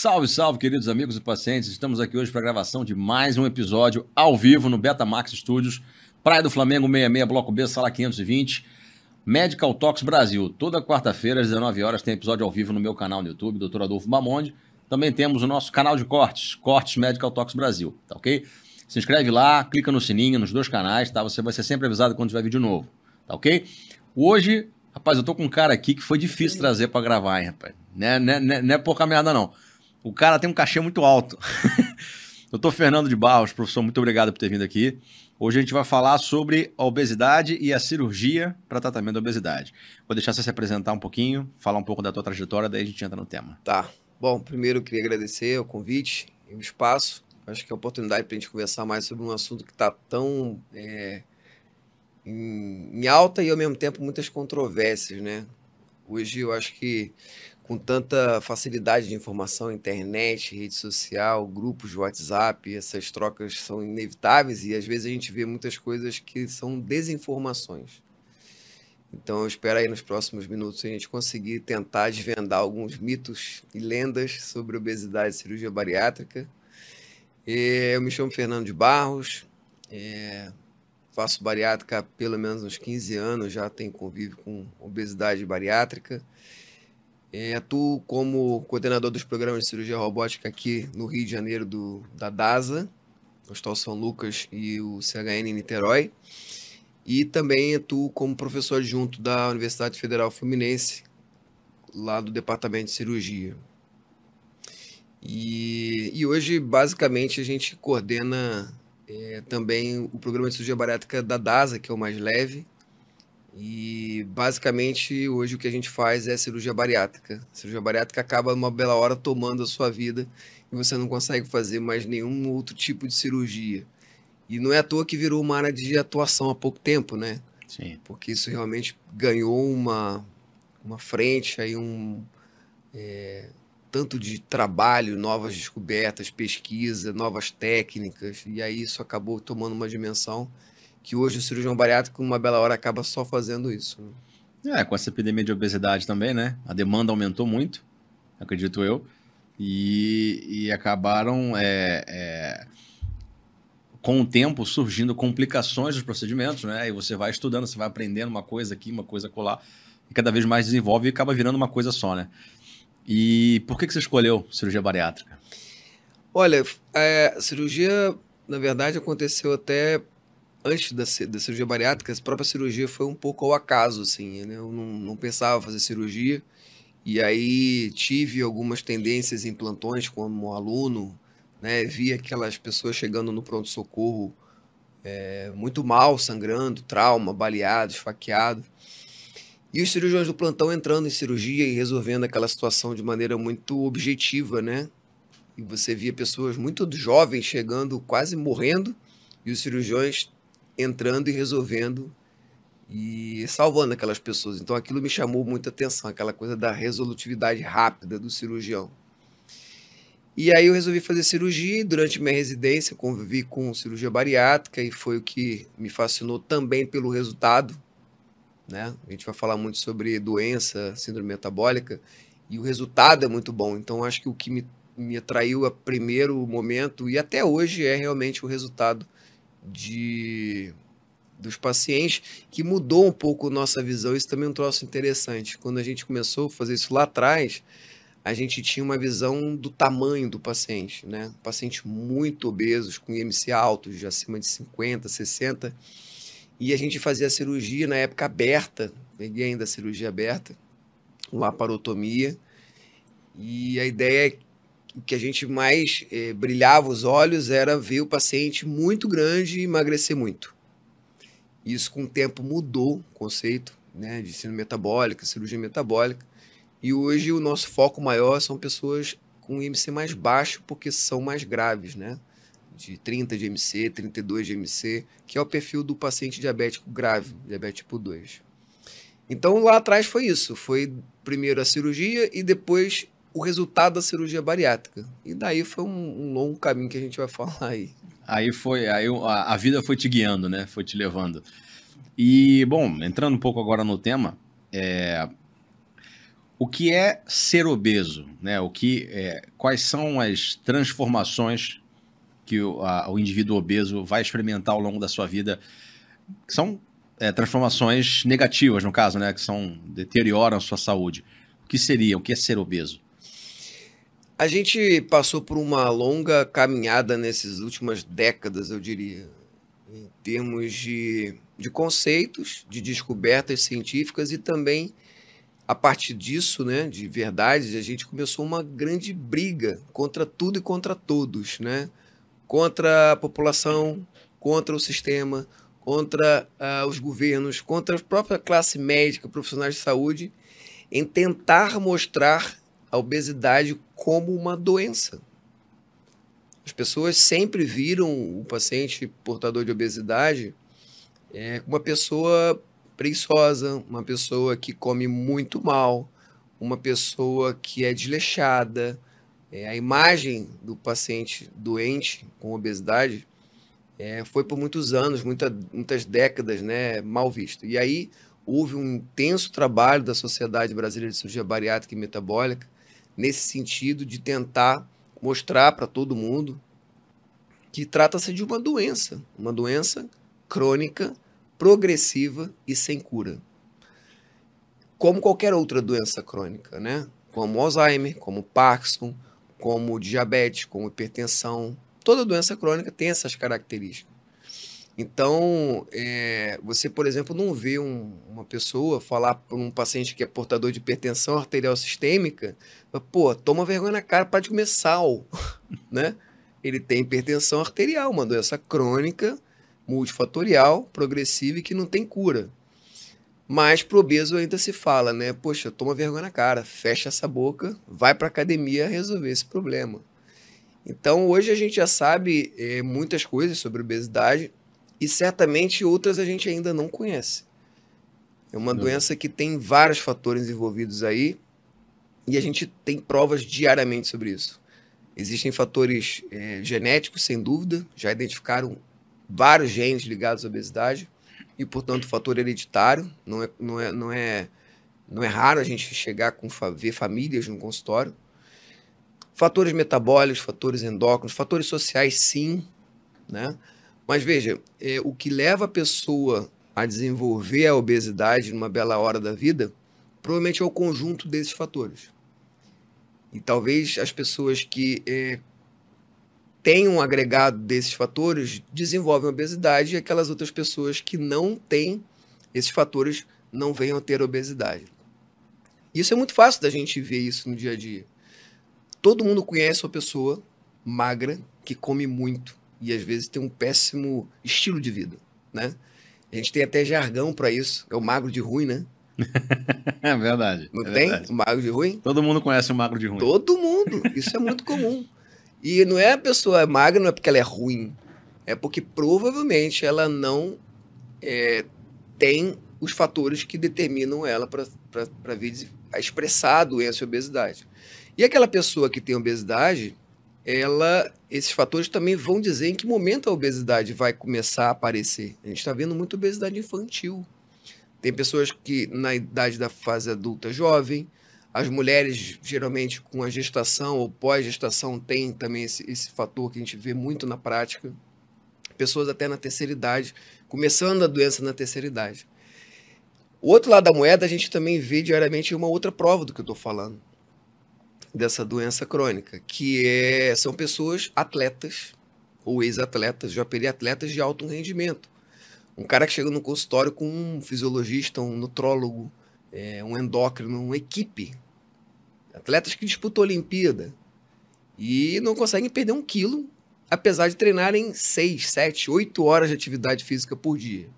Salve, salve, queridos amigos e pacientes. Estamos aqui hoje para a gravação de mais um episódio ao vivo no Betamax Studios, Praia do Flamengo 66, Bloco B, Sala 520, Medical Talks Brasil. Toda quarta-feira, às 19 horas, tem episódio ao vivo no meu canal no YouTube, Dr. Adolfo Mamonde. Também temos o nosso canal de cortes, Cortes Medical Talks Brasil, tá ok? Se inscreve lá, clica no sininho nos dois canais, tá? Você vai ser sempre avisado quando tiver vídeo novo, tá ok? Hoje, rapaz, eu tô com um cara aqui que foi difícil trazer para gravar, hein, rapaz? Não é, não, é, não é pouca merda, não. O cara tem um cachê muito alto. Doutor Fernando de Barros, professor, muito obrigado por ter vindo aqui. Hoje a gente vai falar sobre a obesidade e a cirurgia para tratamento da obesidade. Vou deixar você se apresentar um pouquinho, falar um pouco da tua trajetória, daí a gente entra no tema. Tá. Bom, primeiro eu queria agradecer o convite e o espaço. Acho que é a oportunidade para a gente conversar mais sobre um assunto que está tão é, em, em alta e ao mesmo tempo muitas controvérsias, né? Hoje eu acho que com tanta facilidade de informação, internet, rede social, grupos de WhatsApp, essas trocas são inevitáveis e às vezes a gente vê muitas coisas que são desinformações. Então eu espero aí nos próximos minutos a gente conseguir tentar desvendar alguns mitos e lendas sobre obesidade e cirurgia bariátrica. Eu me chamo Fernando de Barros, é, faço bariátrica há pelo menos uns 15 anos, já tenho convívio com obesidade bariátrica. É, atuo como coordenador dos programas de cirurgia robótica aqui no Rio de Janeiro do, da DASA, Hospital São Lucas e o CHN Niterói. E também atuo como professor adjunto da Universidade Federal Fluminense, lá do Departamento de Cirurgia. E, e hoje, basicamente, a gente coordena é, também o programa de cirurgia bariátrica da DASA, que é o mais leve, e basicamente hoje o que a gente faz é cirurgia bariátrica. A cirurgia bariátrica acaba numa bela hora tomando a sua vida e você não consegue fazer mais nenhum outro tipo de cirurgia. E não é à toa que virou uma área de atuação há pouco tempo, né? Sim. Porque isso realmente ganhou uma, uma frente, aí um é, tanto de trabalho, novas descobertas, pesquisa, novas técnicas, e aí isso acabou tomando uma dimensão que hoje o cirurgião bariátrico, uma bela hora, acaba só fazendo isso. Né? É, com essa epidemia de obesidade também, né? A demanda aumentou muito, acredito eu, e, e acabaram, é, é, com o tempo, surgindo complicações dos procedimentos, né? E você vai estudando, você vai aprendendo uma coisa aqui, uma coisa colar, e cada vez mais desenvolve e acaba virando uma coisa só, né? E por que, que você escolheu cirurgia bariátrica? Olha, é, a cirurgia, na verdade, aconteceu até antes da, da cirurgia bariátrica, a própria cirurgia foi um pouco ao acaso, assim, né? Eu não, não pensava fazer cirurgia, e aí tive algumas tendências em plantões como aluno, né? Vi aquelas pessoas chegando no pronto-socorro é, muito mal, sangrando, trauma, baleado, esfaqueado. E os cirurgiões do plantão entrando em cirurgia e resolvendo aquela situação de maneira muito objetiva, né? E você via pessoas muito jovens chegando, quase morrendo, e os cirurgiões entrando e resolvendo e salvando aquelas pessoas. Então aquilo me chamou muita atenção, aquela coisa da resolutividade rápida do cirurgião. E aí eu resolvi fazer cirurgia e durante minha residência convivi com cirurgia bariátrica e foi o que me fascinou também pelo resultado. Né? A gente vai falar muito sobre doença, síndrome metabólica, e o resultado é muito bom. Então acho que o que me, me atraiu a primeiro momento e até hoje é realmente o resultado de dos pacientes que mudou um pouco nossa visão. Isso também é um troço interessante. Quando a gente começou a fazer isso lá atrás, a gente tinha uma visão do tamanho do paciente, né? Pacientes muito obesos, com IMC altos, de acima de 50, 60. E a gente fazia a cirurgia na época aberta, peguei ainda a cirurgia aberta, laparotomia. E a ideia é o que a gente mais eh, brilhava os olhos era ver o paciente muito grande e emagrecer muito. Isso com o tempo mudou o conceito né, de síndrome metabólica, cirurgia metabólica. E hoje o nosso foco maior são pessoas com IMC mais baixo, porque são mais graves, né? De 30 de IMC, 32 de IMC, que é o perfil do paciente diabético grave, diabetes tipo 2. Então lá atrás foi isso, foi primeiro a cirurgia e depois o resultado da cirurgia bariátrica. E daí foi um, um longo caminho que a gente vai falar aí. Aí foi, aí a, a vida foi te guiando, né? Foi te levando. E, bom, entrando um pouco agora no tema, é... O que é ser obeso? Né? O que, é, quais são as transformações que o, a, o indivíduo obeso vai experimentar ao longo da sua vida? São é, transformações negativas, no caso, né? que são deterioram a sua saúde. O que seria? O que é ser obeso? A gente passou por uma longa caminhada nessas últimas décadas, eu diria, em termos de, de conceitos, de descobertas científicas e também a partir disso, né, de verdades, a gente começou uma grande briga contra tudo e contra todos, né? Contra a população, contra o sistema, contra uh, os governos, contra a própria classe médica, profissionais de saúde, em tentar mostrar a obesidade como uma doença. As pessoas sempre viram o paciente portador de obesidade é, uma pessoa preguiçosa, uma pessoa que come muito mal, uma pessoa que é desleixada. É, a imagem do paciente doente com obesidade é, foi por muitos anos, muita, muitas décadas, né, mal visto. E aí houve um intenso trabalho da Sociedade Brasileira de Cirurgia Bariátrica e Metabólica nesse sentido de tentar mostrar para todo mundo que trata-se de uma doença, uma doença crônica progressiva e sem cura. Como qualquer outra doença crônica, né? Como Alzheimer, como Parkinson, como diabetes, como hipertensão. Toda doença crônica tem essas características. Então, é, você, por exemplo, não vê um, uma pessoa falar para um paciente que é portador de hipertensão arterial sistêmica, pô, toma vergonha na cara, para de comer sal, né? Ele tem hipertensão arterial, uma doença crônica multifatorial, progressiva e que não tem cura. Mas pro obeso ainda se fala, né? Poxa, toma vergonha na cara, fecha essa boca, vai para academia resolver esse problema. Então hoje a gente já sabe é, muitas coisas sobre obesidade e certamente outras a gente ainda não conhece. É uma não. doença que tem vários fatores envolvidos aí e a gente tem provas diariamente sobre isso. Existem fatores é, genéticos, sem dúvida, já identificaram vários genes ligados à obesidade e, portanto, fator hereditário. Não é, não é, não é, não é raro a gente chegar com ver famílias no consultório. Fatores metabólicos, fatores endócrinos, fatores sociais, sim, né? Mas veja, é, o que leva a pessoa a desenvolver a obesidade numa bela hora da vida, provavelmente é o conjunto desses fatores. E talvez as pessoas que é, tem um agregado desses fatores, desenvolvem obesidade e aquelas outras pessoas que não têm esses fatores não venham a ter obesidade. Isso é muito fácil da gente ver isso no dia a dia. Todo mundo conhece uma pessoa magra que come muito e às vezes tem um péssimo estilo de vida, né? A gente tem até jargão para isso, é o magro de ruim, né? é verdade. Não é tem? Verdade. O magro de ruim? Todo mundo conhece o magro de ruim. Todo mundo. Isso é muito comum. E não é a pessoa magra, não é porque ela é ruim. É porque provavelmente ela não é, tem os fatores que determinam ela para vir a expressar a doença e a obesidade. E aquela pessoa que tem obesidade, ela, esses fatores também vão dizer em que momento a obesidade vai começar a aparecer. A gente está vendo muita obesidade infantil. Tem pessoas que na idade da fase adulta jovem, as mulheres, geralmente, com a gestação ou pós-gestação, têm também esse, esse fator que a gente vê muito na prática. Pessoas até na terceira idade, começando a doença na terceira idade. O outro lado da moeda, a gente também vê diariamente uma outra prova do que eu estou falando, dessa doença crônica, que é, são pessoas atletas ou ex-atletas, já atletas de alto rendimento. Um cara que chega no consultório com um fisiologista, um nutrólogo, é, um endócrino, uma equipe. Atletas que disputam a Olimpíada e não conseguem perder um quilo, apesar de treinarem 6, 7, 8 horas de atividade física por dia.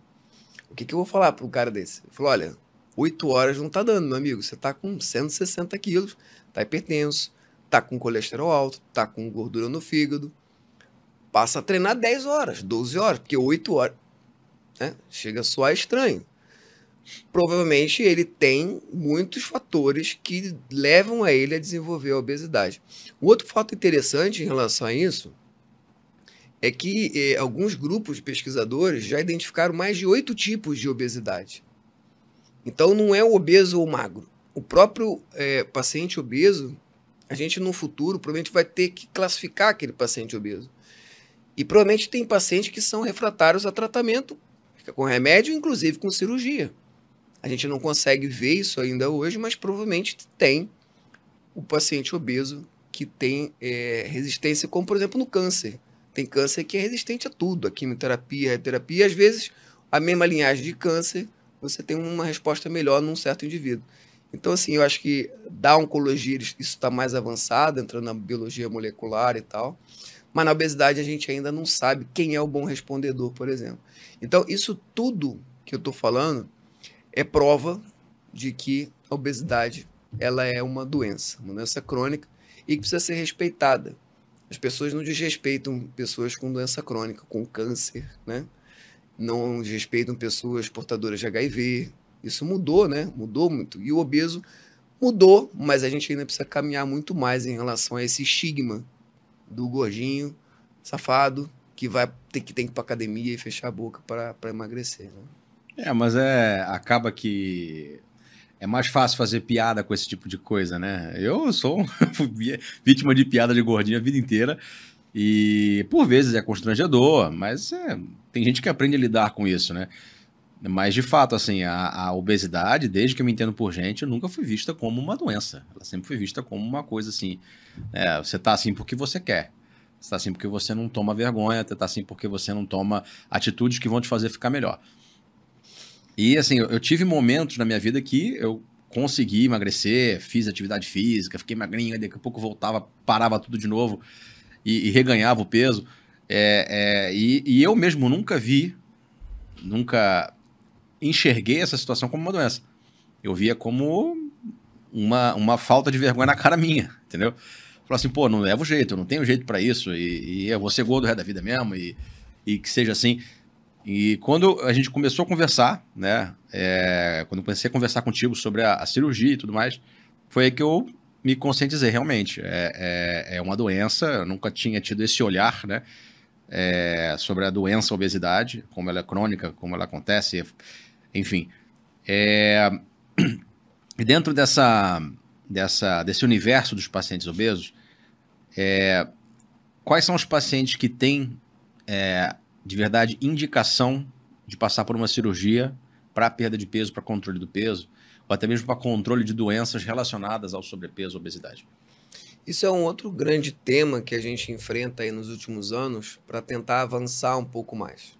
O que, que eu vou falar para um cara desse? Eu falo, olha, 8 horas não tá dando, meu amigo. Você tá com 160 quilos, tá hipertenso, tá com colesterol alto, tá com gordura no fígado. Passa a treinar 10 horas, 12 horas, porque 8 horas né, chega a soar estranho provavelmente ele tem muitos fatores que levam a ele a desenvolver a obesidade. O outro fato interessante em relação a isso é que eh, alguns grupos de pesquisadores já identificaram mais de oito tipos de obesidade. Então não é o obeso ou magro, o próprio é, paciente obeso, a gente no futuro provavelmente vai ter que classificar aquele paciente obeso. E provavelmente tem pacientes que são refratários a tratamento, com remédio, inclusive com cirurgia. A gente não consegue ver isso ainda hoje, mas provavelmente tem o paciente obeso que tem é, resistência, como por exemplo no câncer. Tem câncer que é resistente a tudo, a quimioterapia, a radioterapia, às vezes a mesma linhagem de câncer, você tem uma resposta melhor num certo indivíduo. Então, assim, eu acho que da oncologia isso está mais avançado, entrando na biologia molecular e tal. Mas na obesidade a gente ainda não sabe quem é o bom respondedor, por exemplo. Então, isso tudo que eu estou falando é prova de que a obesidade ela é uma doença, uma doença crônica e que precisa ser respeitada. As pessoas não desrespeitam pessoas com doença crônica, com câncer, né? Não desrespeitam pessoas portadoras de HIV, isso mudou, né? Mudou muito. E o obeso mudou, mas a gente ainda precisa caminhar muito mais em relação a esse estigma do gordinho, safado, que vai ter que tem que ir para academia e fechar a boca para emagrecer. Né? É, mas é acaba que é mais fácil fazer piada com esse tipo de coisa, né? Eu sou vítima de piada de gordinho a vida inteira e por vezes é constrangedor, mas é, tem gente que aprende a lidar com isso, né? Mas, de fato, assim, a, a, obesidade, desde que eu me entendo por gente, nunca foi vista como uma doença. Ela sempre foi vista como uma coisa assim. É, você tá assim porque você quer. Você tá assim porque você não toma vergonha, você tá assim porque você não toma atitudes que vão te fazer ficar melhor. E, assim, eu, eu tive momentos na minha vida que eu consegui emagrecer, fiz atividade física, fiquei magrinho, daqui a pouco voltava, parava tudo de novo e, e reganhava o peso. É, é, e, e eu mesmo nunca vi, nunca enxerguei essa situação como uma doença. Eu via como uma, uma falta de vergonha na cara minha, entendeu? Falei assim, pô, não levo jeito, eu não tenho jeito para isso, e, e eu vou ser gordo o resto da vida mesmo, e, e que seja assim. E quando a gente começou a conversar, né, é, quando comecei a conversar contigo sobre a, a, cirurgia e tudo mais, foi aí que eu me conscientizei, realmente. É, é, é uma doença, eu nunca tinha tido esse olhar, né, é, sobre a doença a obesidade, como ela é crônica, como ela acontece, enfim. É... Dentro dessa, dessa, desse universo dos pacientes obesos, é... quais são os pacientes que têm, é, de verdade, indicação de passar por uma cirurgia para perda de peso, para controle do peso, ou até mesmo para controle de doenças relacionadas ao sobrepeso ou obesidade? Isso é um outro grande tema que a gente enfrenta aí nos últimos anos para tentar avançar um pouco mais.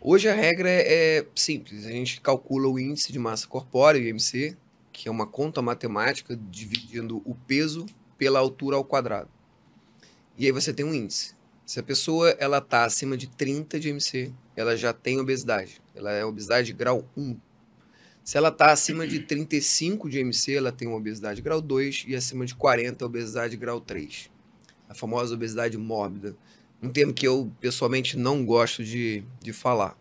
Hoje a regra é, é, simples, a gente calcula o índice de massa corpórea, IMC, que é uma conta matemática dividindo o peso pela altura ao quadrado. E aí você tem um índice. Se a pessoa ela está acima de 30 de IMC, ela já tem obesidade. Ela é obesidade grau 1. Se ela está acima de 35 de IMC, ela tem uma obesidade grau 2 e acima de 40 obesidade grau 3. A famosa obesidade mórbida um termo que eu pessoalmente não gosto de, de falar.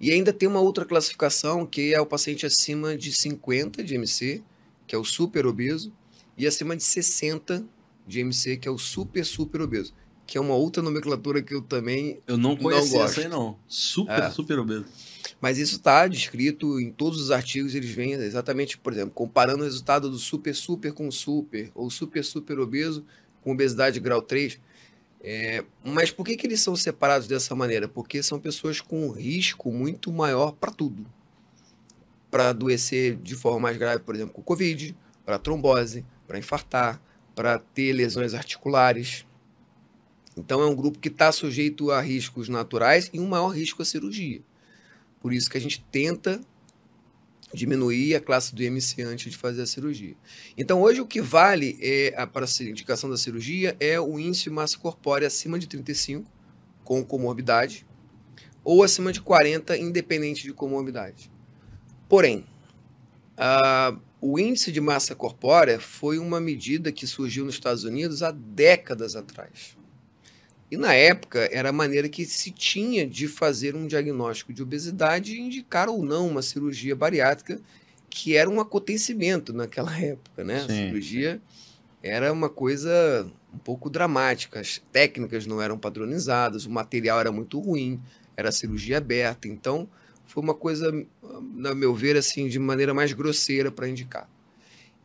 E ainda tem uma outra classificação que é o paciente acima de 50 de MC, que é o super obeso, e acima de 60 de MC, que é o super super obeso, que é uma outra nomenclatura que eu também eu não gosto. essa aí não. Super é. super obeso. Mas isso está descrito em todos os artigos, eles vêm exatamente, por exemplo, comparando o resultado do super super com super, ou super super obeso com obesidade grau 3. É, mas por que, que eles são separados dessa maneira? Porque são pessoas com risco muito maior para tudo. Para adoecer de forma mais grave, por exemplo, com Covid, para trombose, para infartar, para ter lesões articulares. Então é um grupo que está sujeito a riscos naturais e um maior risco à cirurgia. Por isso que a gente tenta diminuir a classe do IMC antes de fazer a cirurgia. Então, hoje o que vale é, para a indicação da cirurgia é o índice de massa corpórea acima de 35, com comorbidade, ou acima de 40, independente de comorbidade. Porém, a, o índice de massa corpórea foi uma medida que surgiu nos Estados Unidos há décadas atrás. E na época era a maneira que se tinha de fazer um diagnóstico de obesidade e indicar ou não uma cirurgia bariátrica, que era um acontecimento naquela época, né? Sim, a cirurgia era uma coisa um pouco dramática, as técnicas não eram padronizadas, o material era muito ruim, era cirurgia aberta, então foi uma coisa, na meu ver, assim, de maneira mais grosseira para indicar.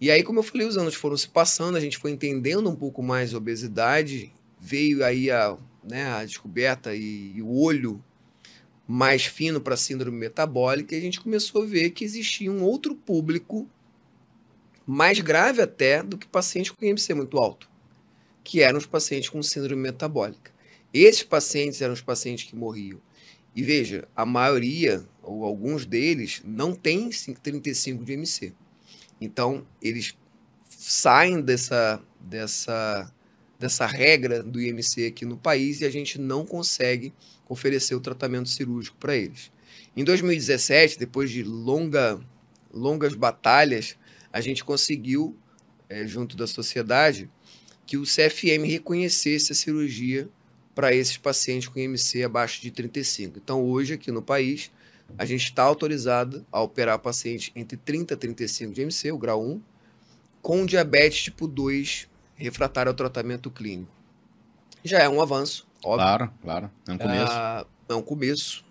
E aí, como eu falei, os anos foram se passando, a gente foi entendendo um pouco mais a obesidade, veio aí a, né, a descoberta e, e o olho mais fino para síndrome metabólica, e a gente começou a ver que existia um outro público mais grave até do que pacientes com IMC muito alto, que eram os pacientes com síndrome metabólica. Esses pacientes eram os pacientes que morriam. E veja, a maioria, ou alguns deles, não tem 35 de IMC. Então, eles saem dessa, dessa, dessa regra do IMC aqui no país e a gente não consegue oferecer o tratamento cirúrgico para eles. Em 2017, depois de longa, longas batalhas, a gente conseguiu, é, junto da sociedade, que o CFM reconhecesse a cirurgia para esses pacientes com IMC abaixo de 35. Então, hoje, aqui no país, a gente está autorizado a operar pacientes entre 30 e 35 de IMC, o grau 1, com diabetes tipo 2 refratário ao tratamento clínico. Já é um avanço, Óbvio. Claro, claro. É um começo. Ah, é um começo.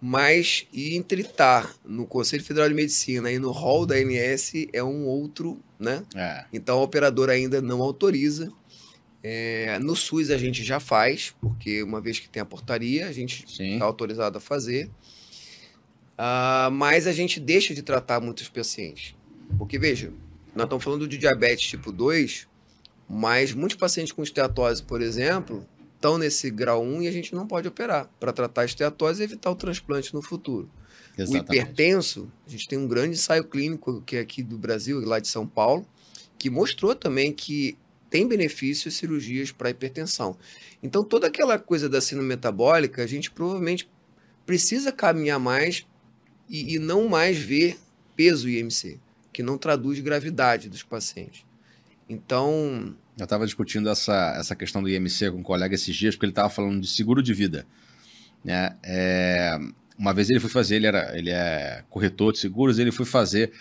Mas entre estar no Conselho Federal de Medicina e no hall da ANS é um outro, né? É. Então a operadora ainda não autoriza. É, no SUS a gente já faz, porque uma vez que tem a portaria, a gente está autorizado a fazer. Ah, mas a gente deixa de tratar muitos pacientes. Porque, veja, nós estamos falando de diabetes tipo 2, mas muitos pacientes com esteatose, por exemplo, estão nesse grau 1 e a gente não pode operar para tratar a esteatose e evitar o transplante no futuro. Exatamente. O hipertenso, a gente tem um grande ensaio clínico que é aqui do Brasil, lá de São Paulo, que mostrou também que tem benefícios cirurgias para hipertensão. Então, toda aquela coisa da síndrome metabólica, a gente provavelmente precisa caminhar mais e, e não mais ver peso IMC, que não traduz gravidade dos pacientes. Então, eu estava discutindo essa, essa questão do IMC com um colega esses dias, porque ele estava falando de seguro de vida. Né? É, uma vez ele foi fazer, ele, era, ele é corretor de seguros, ele foi fazer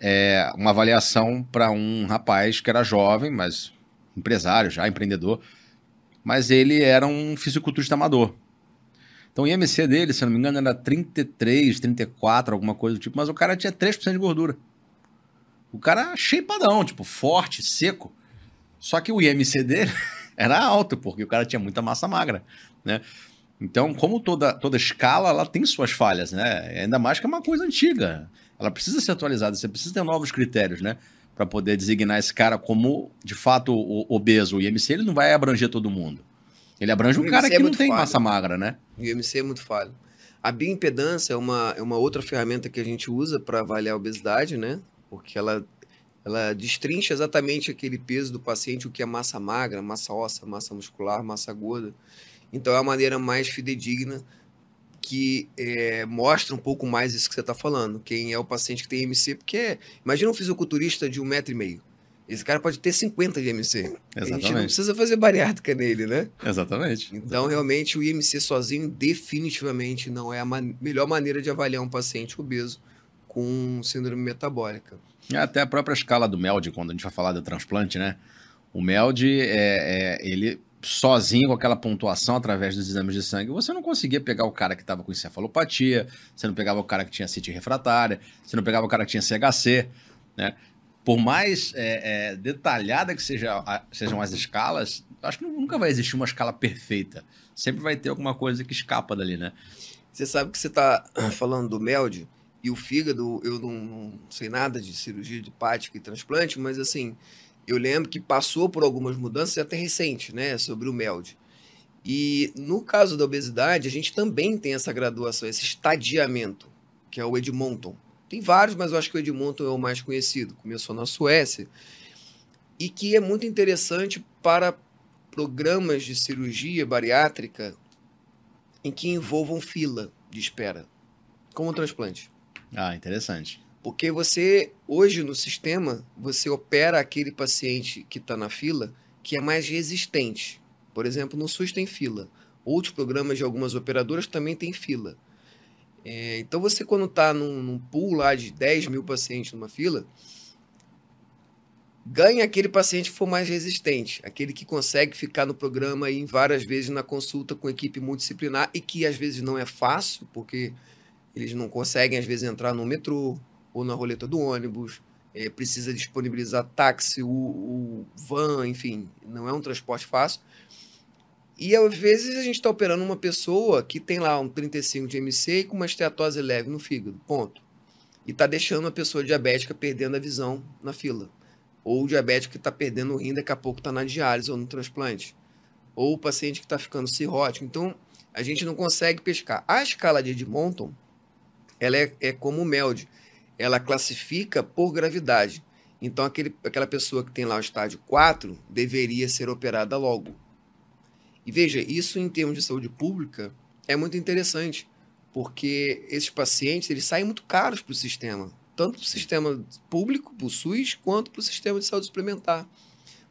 é, uma avaliação para um rapaz que era jovem, mas empresário já, empreendedor, mas ele era um fisiculturista amador. Então o IMC dele, se não me engano, era 33, 34, alguma coisa do tipo, mas o cara tinha 3% de gordura. O cara shapeadão, tipo, forte, seco. Só que o IMC dele era alto, porque o cara tinha muita massa magra, né? Então, como toda, toda escala, ela tem suas falhas, né? Ainda mais que é uma coisa antiga. Ela precisa ser atualizada, você precisa ter novos critérios, né? Para poder designar esse cara como, de fato, o, obeso. O IMC ele não vai abranger todo mundo. Ele abrange um cara é que não tem falho. massa magra, né? O IMC é muito falho. A bioimpedância é uma, é uma outra ferramenta que a gente usa para avaliar a obesidade, né? Porque ela ela destrincha exatamente aquele peso do paciente, o que é massa magra, massa óssea, massa muscular, massa gorda. Então é a maneira mais fidedigna que é, mostra um pouco mais isso que você está falando. Quem é o paciente que tem MC, porque é, imagina um fisiculturista de um metro e meio. Esse cara pode ter 50 de MC. Exatamente. A gente não precisa fazer bariátrica nele, né? Exatamente. Então, realmente, o IMC sozinho definitivamente não é a man melhor maneira de avaliar um paciente obeso com síndrome metabólica. É até a própria escala do MELD, quando a gente vai falar do transplante, né? O MELD, é, é, ele sozinho com aquela pontuação através dos exames de sangue, você não conseguia pegar o cara que estava com encefalopatia, você não pegava o cara que tinha CIT refratária, você não pegava o cara que tinha CHC, né? Por mais é, é, detalhada que seja, sejam as escalas, acho que nunca vai existir uma escala perfeita. Sempre vai ter alguma coisa que escapa dali, né? Você sabe que você está falando do MELD, e o fígado, eu não, não sei nada de cirurgia de hepática e transplante, mas assim, eu lembro que passou por algumas mudanças até recente, né, sobre o MELD. E no caso da obesidade, a gente também tem essa graduação, esse estadiamento, que é o Edmonton. Tem vários, mas eu acho que o Edmonton é o mais conhecido. Começou na Suécia. E que é muito interessante para programas de cirurgia bariátrica em que envolvam fila de espera, como o transplante. Ah, interessante. Porque você, hoje no sistema, você opera aquele paciente que está na fila que é mais resistente. Por exemplo, no SUS tem fila. Outros programas de algumas operadoras também tem fila. É, então você, quando está num, num pool lá de 10 mil pacientes numa fila, ganha aquele paciente que for mais resistente, aquele que consegue ficar no programa e várias vezes na consulta com equipe multidisciplinar e que às vezes não é fácil, porque eles não conseguem, às vezes, entrar no metrô ou na roleta do ônibus, é, precisa disponibilizar táxi, o, o, van, enfim, não é um transporte fácil. E às vezes a gente está operando uma pessoa que tem lá um 35 de MC e com uma esteatose leve no fígado, ponto. E está deixando a pessoa diabética perdendo a visão na fila. Ou o diabético que está perdendo o rim, daqui a pouco está na diálise ou no transplante. Ou o paciente que está ficando cirrótico. Então, a gente não consegue pescar. A escala de Edmonton, ela é, é como o MELD. Ela classifica por gravidade. Então, aquele, aquela pessoa que tem lá o estágio 4 deveria ser operada logo. E veja, isso em termos de saúde pública é muito interessante, porque esses pacientes eles saem muito caros para o sistema tanto para o sistema público, para o SUS, quanto para o sistema de saúde suplementar.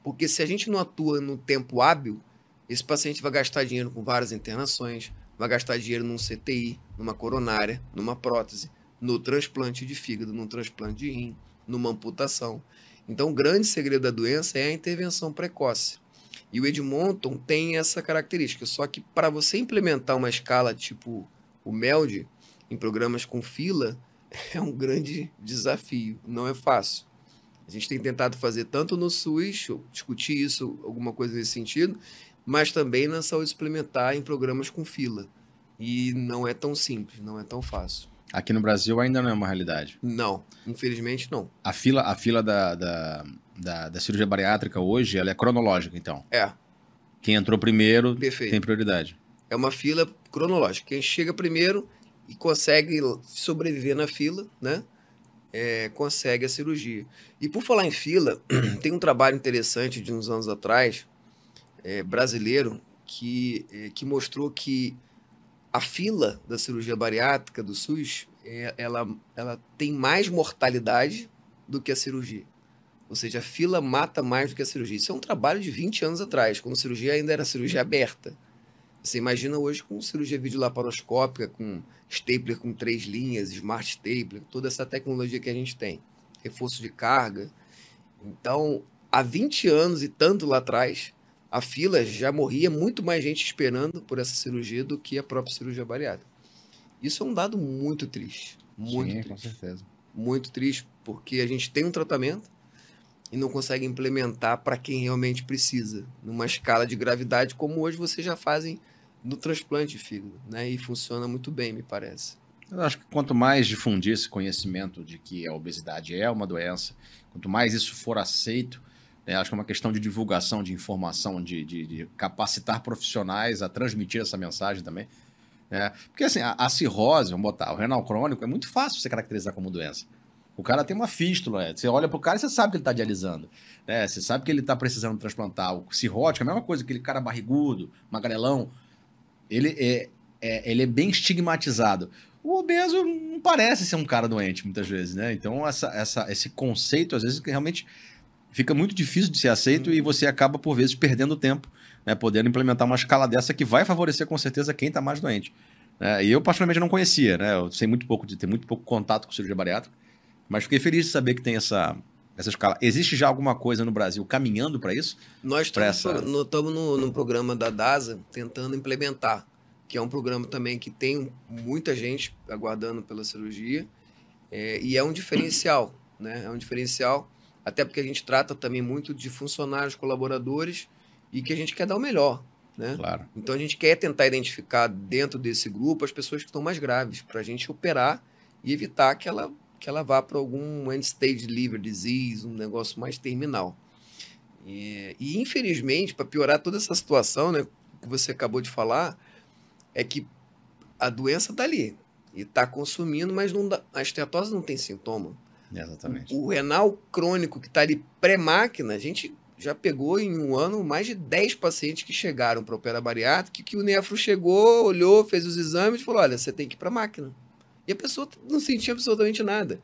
Porque se a gente não atua no tempo hábil, esse paciente vai gastar dinheiro com várias internações, vai gastar dinheiro num CTI, numa coronária, numa prótese, no transplante de fígado, num transplante de rim, numa amputação. Então, o grande segredo da doença é a intervenção precoce. E o Edmonton tem essa característica. Só que para você implementar uma escala tipo o MELD, em programas com fila, é um grande desafio, não é fácil. A gente tem tentado fazer tanto no SUS, discutir isso, alguma coisa nesse sentido, mas também na saúde suplementar em programas com fila. E não é tão simples, não é tão fácil. Aqui no Brasil ainda não é uma realidade? Não, infelizmente não. A fila, a fila da, da, da, da cirurgia bariátrica hoje ela é cronológica, então? É. Quem entrou primeiro Perfeito. tem prioridade. É uma fila cronológica. Quem chega primeiro e consegue sobreviver na fila, né? É, consegue a cirurgia. E por falar em fila, tem um trabalho interessante de uns anos atrás, é, brasileiro, que, é, que mostrou que a fila da cirurgia bariátrica do SUS, é, ela, ela tem mais mortalidade do que a cirurgia. Ou seja, a fila mata mais do que a cirurgia. Isso é um trabalho de 20 anos atrás, quando a cirurgia ainda era cirurgia aberta. Você imagina hoje com cirurgia videolaparoscópica, com stapler com três linhas, smart stapler, toda essa tecnologia que a gente tem, reforço de carga. Então, há 20 anos e tanto lá atrás, a fila já morria muito mais gente esperando por essa cirurgia do que a própria cirurgia bariátrica. Isso é um dado muito triste. Muito Sim, triste. com certeza. Muito triste, porque a gente tem um tratamento e não consegue implementar para quem realmente precisa, numa escala de gravidade como hoje vocês já fazem no transplante de fígado, né? E funciona muito bem, me parece. Eu acho que quanto mais difundir esse conhecimento de que a obesidade é uma doença, quanto mais isso for aceito, né, acho que é uma questão de divulgação, de informação, de, de, de capacitar profissionais a transmitir essa mensagem também. Né? Porque assim, a, a, cirrose, vamos botar, o renal crônico, é muito fácil você caracterizar como doença. O cara tem uma fístula, é. você olha pro cara e você sabe que ele está dialisando. Né? Você sabe que ele está precisando transplantar. O cirrótico é a mesma coisa, aquele cara barrigudo, magrelão, ele é, é, ele é bem estigmatizado. O obeso não parece ser um cara doente, muitas vezes, né? Então, essa, essa, esse conceito, às vezes, realmente fica muito difícil de ser aceito e você acaba, por vezes, perdendo tempo, né? Podendo implementar uma escala dessa que vai favorecer, com certeza, quem está mais doente. Né? E eu, particularmente, não conhecia, né? Eu sei muito pouco de ter muito pouco contato com cirurgia bariátrica, mas fiquei feliz de saber que tem essa, essa escala. Existe já alguma coisa no Brasil caminhando para isso? Nós estamos essa... no, no, no, programa da DASA tentando implementar, que é um programa também que tem muita gente aguardando pela cirurgia é, e é um diferencial, né? É um diferencial, até porque a gente trata também muito de funcionários, colaboradores e que a gente quer dar o melhor. Né? Claro. Então a gente quer tentar identificar dentro desse grupo as pessoas que estão mais graves, para a gente operar e evitar que ela que ela vá para algum end-stage liver disease, um negócio mais terminal. E, e infelizmente, para piorar toda essa situação, né, que você acabou de falar, é que a doença está ali e está consumindo, mas não dá, a esteatose não tem sintoma. Exatamente. O, renal crônico que está ali pré-máquina, a gente já pegou em um ano mais de 10 pacientes que chegaram para operar bariátrica, que, que o nefro chegou, olhou, fez os exames e falou: olha, você tem que ir para a máquina. E a pessoa não sentia absolutamente nada.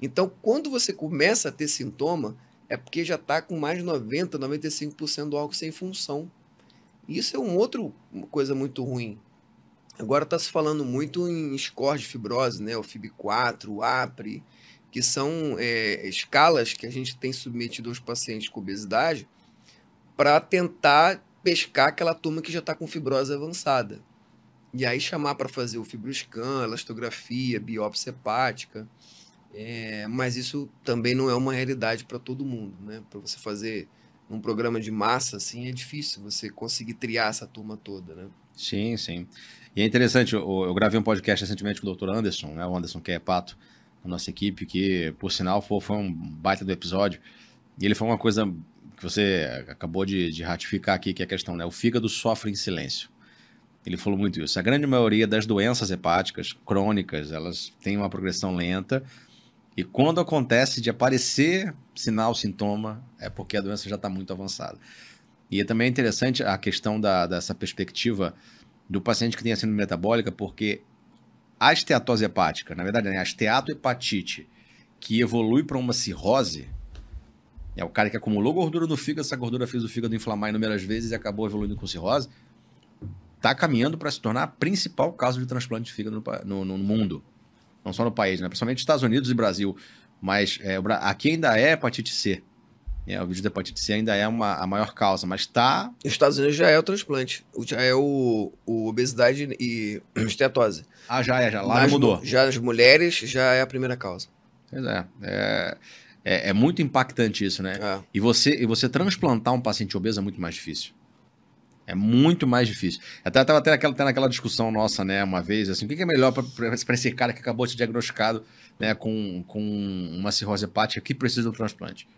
Então, quando você começa a ter sintoma, é porque já está com mais de 90%, 95% do álcool sem função. Isso é um outro uma coisa muito ruim. Agora está se falando muito em score de fibrose, né? O FIB4, o APRE, que são é, escalas que a gente tem submetido aos pacientes com obesidade para tentar pescar aquela turma que já está com fibrose avançada. E aí chamar para fazer o fibroscan, elastografia, biópsia hepática. É, mas isso também não é uma realidade para todo mundo, né? Para você fazer um programa de massa, assim, é difícil você conseguir triar essa turma toda, né? Sim, sim. E é interessante, eu, gravei um podcast recentemente com o Dr. Anderson, né? O Anderson que é pato, a nossa equipe, que, por sinal, foi, foi um baita do episódio. E ele falou uma coisa que você acabou de, de ratificar aqui, que é a questão, né? O fígado sofre em silêncio. Ele falou muito isso. A grande maioria das doenças hepáticas crônicas, elas têm uma progressão lenta. E quando acontece de aparecer sinal, sintoma, é porque a doença já está muito avançada. E é também interessante a questão da, dessa perspectiva do paciente que tem a síndrome metabólica, porque a esteatose hepática, na verdade, né, a esteatohepatite, que evolui para uma cirrose, é o cara que acumulou gordura no fígado, essa gordura fez o fígado inflamar inúmeras vezes e acabou evoluindo com cirrose, está caminhando para se tornar a principal causa de transplante de fígado no, no, no, mundo. Não só no país, né? principalmente Estados Unidos e Brasil. Mas é, aqui ainda é hepatite C. É, o vírus da hepatite C ainda é uma, a maior causa, mas está. Nos Estados Unidos já é o transplante. Já é o, o obesidade e estetose. Ah, já é, já. Lá nas, mudou. Já as mulheres já é a primeira causa. Pois é. É, é, é muito impactante isso, né? É. E, você, e você transplantar um paciente obeso é muito mais difícil. É muito mais difícil. Até estava até aquela, até naquela discussão nossa, né, uma vez, assim, o que é melhor para esse cara que acabou de ser diagnosticado né, com, com uma cirrose hepática que precisa do transplante?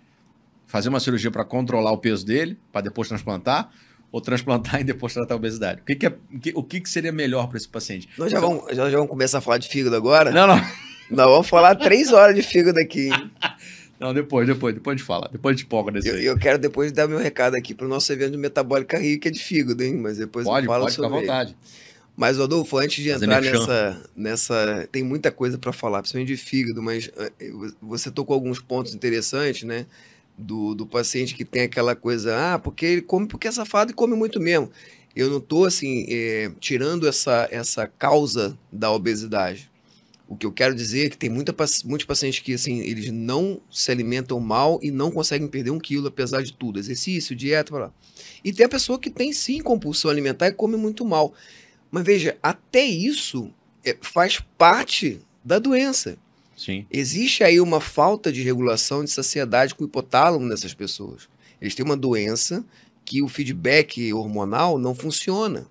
Fazer uma cirurgia para controlar o peso dele, para depois transplantar, ou transplantar e depois tratar a obesidade? O que, que, é, o que, que seria melhor para esse paciente? Nós já, vamos, já, já vamos começar a falar de fígado agora? Não, não. Nós vamos falar três horas de fígado aqui. Não, depois, depois, depois a gente fala. Depois a gente empolga nesse eu, aí. Eu quero depois dar meu recado aqui para o nosso evento de Metabólica Rio, que é de fígado, hein? Mas depois pode, eu falo pode, sobre Pode, ficar à vontade. Mas, Rodolfo, antes de entrar nessa, nessa. Tem muita coisa para falar, principalmente de fígado, mas eh, você tocou alguns pontos interessantes, né? Do, do paciente que tem aquela coisa, ah, porque ele come porque é safado e come muito mesmo. Eu não estou, assim, é, tirando essa, essa causa da obesidade. O que eu quero dizer é que tem muita, muitos pacientes que assim, eles não se alimentam mal e não conseguem perder um quilo, apesar de tudo. Exercício, dieta, blá. E tem a pessoa que tem sim compulsão alimentar e come muito mal. Mas veja, até isso é, faz parte da doença. Sim. Existe aí uma falta de regulação de saciedade com o hipotálamo dessas pessoas. Eles têm uma doença que o feedback hormonal não funciona.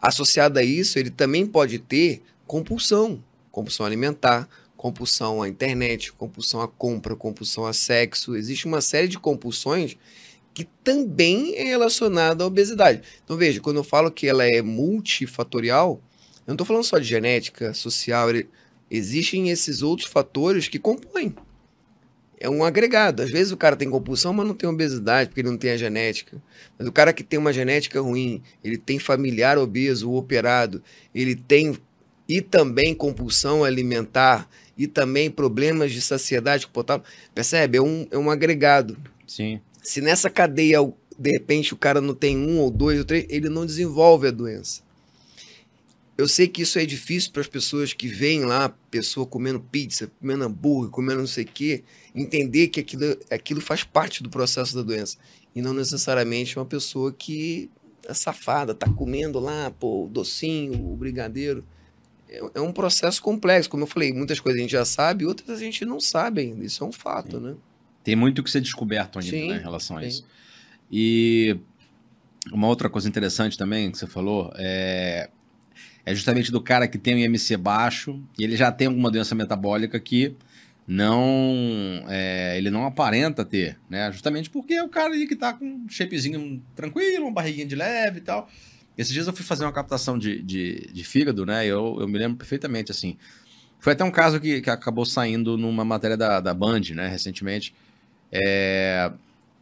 Associado a isso, ele também pode ter compulsão compulsão alimentar, compulsão à internet, compulsão à compra, compulsão a sexo. Existe uma série de compulsões que também é relacionada à obesidade. Então veja, quando eu falo que ela é multifatorial, eu não estou falando só de genética, social, existem esses outros fatores que compõem. É um agregado. Às vezes o cara tem compulsão, mas não tem obesidade, porque ele não tem a genética. Mas o cara que tem uma genética ruim, ele tem familiar obeso ou operado, ele tem e também compulsão alimentar e também problemas de saciedade com potássio, percebe? É um, é um agregado. Sim. Se nessa cadeia, de repente, o cara não tem um ou dois ou três, ele não desenvolve a doença. Eu sei que isso é difícil para as pessoas que veem lá, pessoa comendo pizza, comendo hambúrguer, comendo não sei o quê, entender que aquilo, aquilo faz parte do processo da doença. E não necessariamente uma pessoa que é safada, tá comendo lá, pô, o docinho, o brigadeiro é, é um processo complexo. Como eu falei, muitas coisas a gente já sabe, outras a gente não sabe ainda. Isso é um fato, sim. né? Tem muito que ser descoberto ainda sim, né, em relação a isso. E uma outra coisa interessante também que você falou é, é justamente do cara que tem um IMC baixo e ele já tem alguma doença metabólica que não é, ele não aparenta ter, né? Justamente porque é o cara ali que tá com um shapezinho tranquilo, uma barriguinha de leve e tal. Esses dias eu fui fazer uma captação de, de, de fígado, né? Eu, eu me lembro perfeitamente, assim. Foi até um caso que, que acabou saindo numa matéria da, da Band, né, recentemente. É...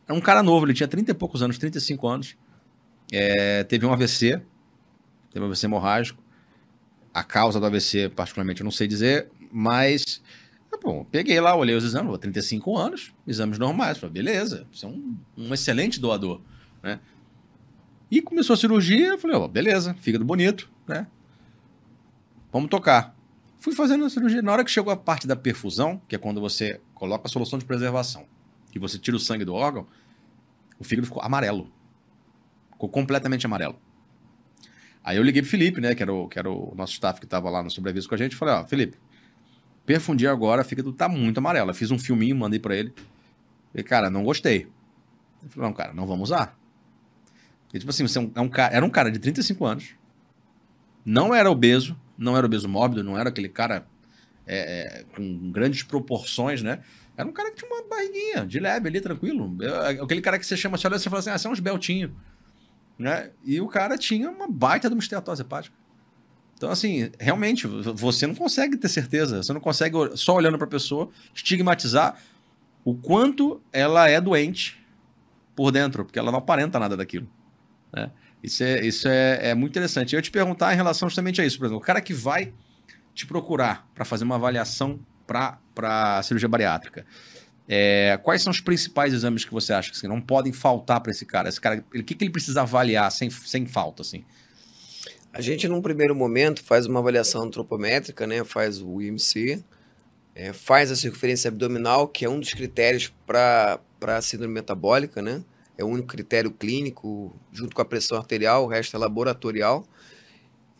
é um cara novo, ele tinha 30 e poucos anos, 35 anos. É... Teve um AVC, teve um AVC hemorrágico. A causa do AVC, particularmente, eu não sei dizer, mas. Bom, peguei lá, olhei os exames, 35 anos, exames normais. Falei, beleza, você é um, um excelente doador, né? E começou a cirurgia, eu falei, ó, beleza, fígado bonito, né? Vamos tocar. Fui fazendo a cirurgia. Na hora que chegou a parte da perfusão, que é quando você coloca a solução de preservação, e você tira o sangue do órgão, o fígado ficou amarelo. Ficou completamente amarelo. Aí eu liguei pro Felipe, né, que era o, que era o nosso staff que tava lá no sobreaviso com a gente, falei, ó, Felipe, perfundi agora, fica do tá muito amarelo. Eu fiz um filminho, mandei para ele. E, cara, não gostei. Ele falou, não, cara, não vamos usar. E, tipo assim, você é um, é um cara, era um cara de 35 anos, não era obeso, não era obeso mórbido, não era aquele cara é, é, com grandes proporções, né? Era um cara que tinha uma barriguinha de leve ali, tranquilo. Aquele cara que você chama, você olha e você fala assim, ah, você é uns beltinhos. Né? E o cara tinha uma baita de uma esteatose hepática. Então, assim, realmente, você não consegue ter certeza. Você não consegue, só olhando para a pessoa, estigmatizar o quanto ela é doente por dentro, porque ela não aparenta nada daquilo. Né? Isso, é, isso é, é muito interessante. Eu te perguntar em relação justamente a isso, por exemplo, o cara que vai te procurar para fazer uma avaliação para cirurgia bariátrica. É, quais são os principais exames que você acha que assim, não podem faltar para esse cara? Esse cara, o que, que ele precisa avaliar sem, sem falta, assim? A gente, num primeiro momento, faz uma avaliação antropométrica, né? Faz o IMC, é, faz a circunferência abdominal, que é um dos critérios para a síndrome metabólica, né? É o único critério clínico, junto com a pressão arterial, o resto é laboratorial.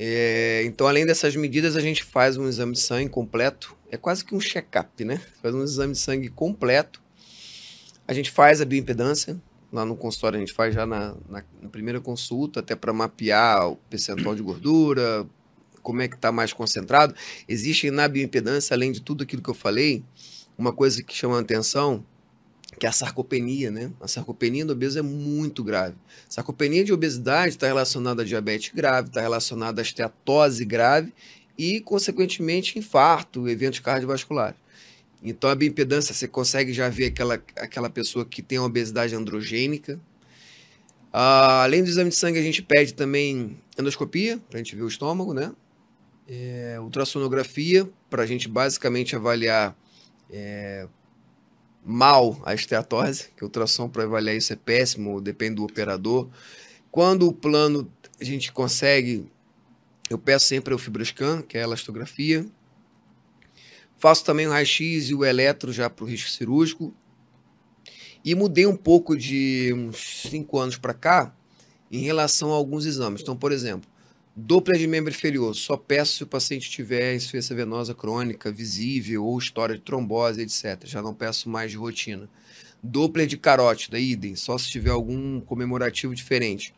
É, então, além dessas medidas, a gente faz um exame de sangue completo. É quase que um check-up, né? Faz um exame de sangue completo. A gente faz a bioimpedância. Lá no consultório, a gente faz já na, na, na primeira consulta, até para mapear o percentual de gordura, como é que está mais concentrado. Existe na bioimpedância, além de tudo aquilo que eu falei, uma coisa que chama a atenção, que é a sarcopenia, né? A sarcopenia do obeso é muito grave. Sarcopenia de obesidade está relacionada a diabetes grave, está relacionada a esteatose grave e, consequentemente, infarto, eventos cardiovasculares. Então, a bioimpedância, você consegue já ver aquela, aquela pessoa que tem obesidade androgênica. Ah, além do exame de sangue, a gente pede também endoscopia, para a gente ver o estômago, né? É, ultrassonografia, para a gente basicamente avaliar é, mal a esteatose, que o ultrassom para avaliar isso é péssimo, depende do operador. Quando o plano a gente consegue, eu peço sempre o fibroscan, que é a elastografia. Faço também o raio-x e o eletro já para o risco cirúrgico. E mudei um pouco de uns 5 anos para cá em relação a alguns exames. Então, por exemplo, Doppler de membro inferior, só peço se o paciente tiver insuficiência venosa crônica, visível ou história de trombose, etc. Já não peço mais de rotina. Doppler de carótida, idem, só se tiver algum comemorativo diferente.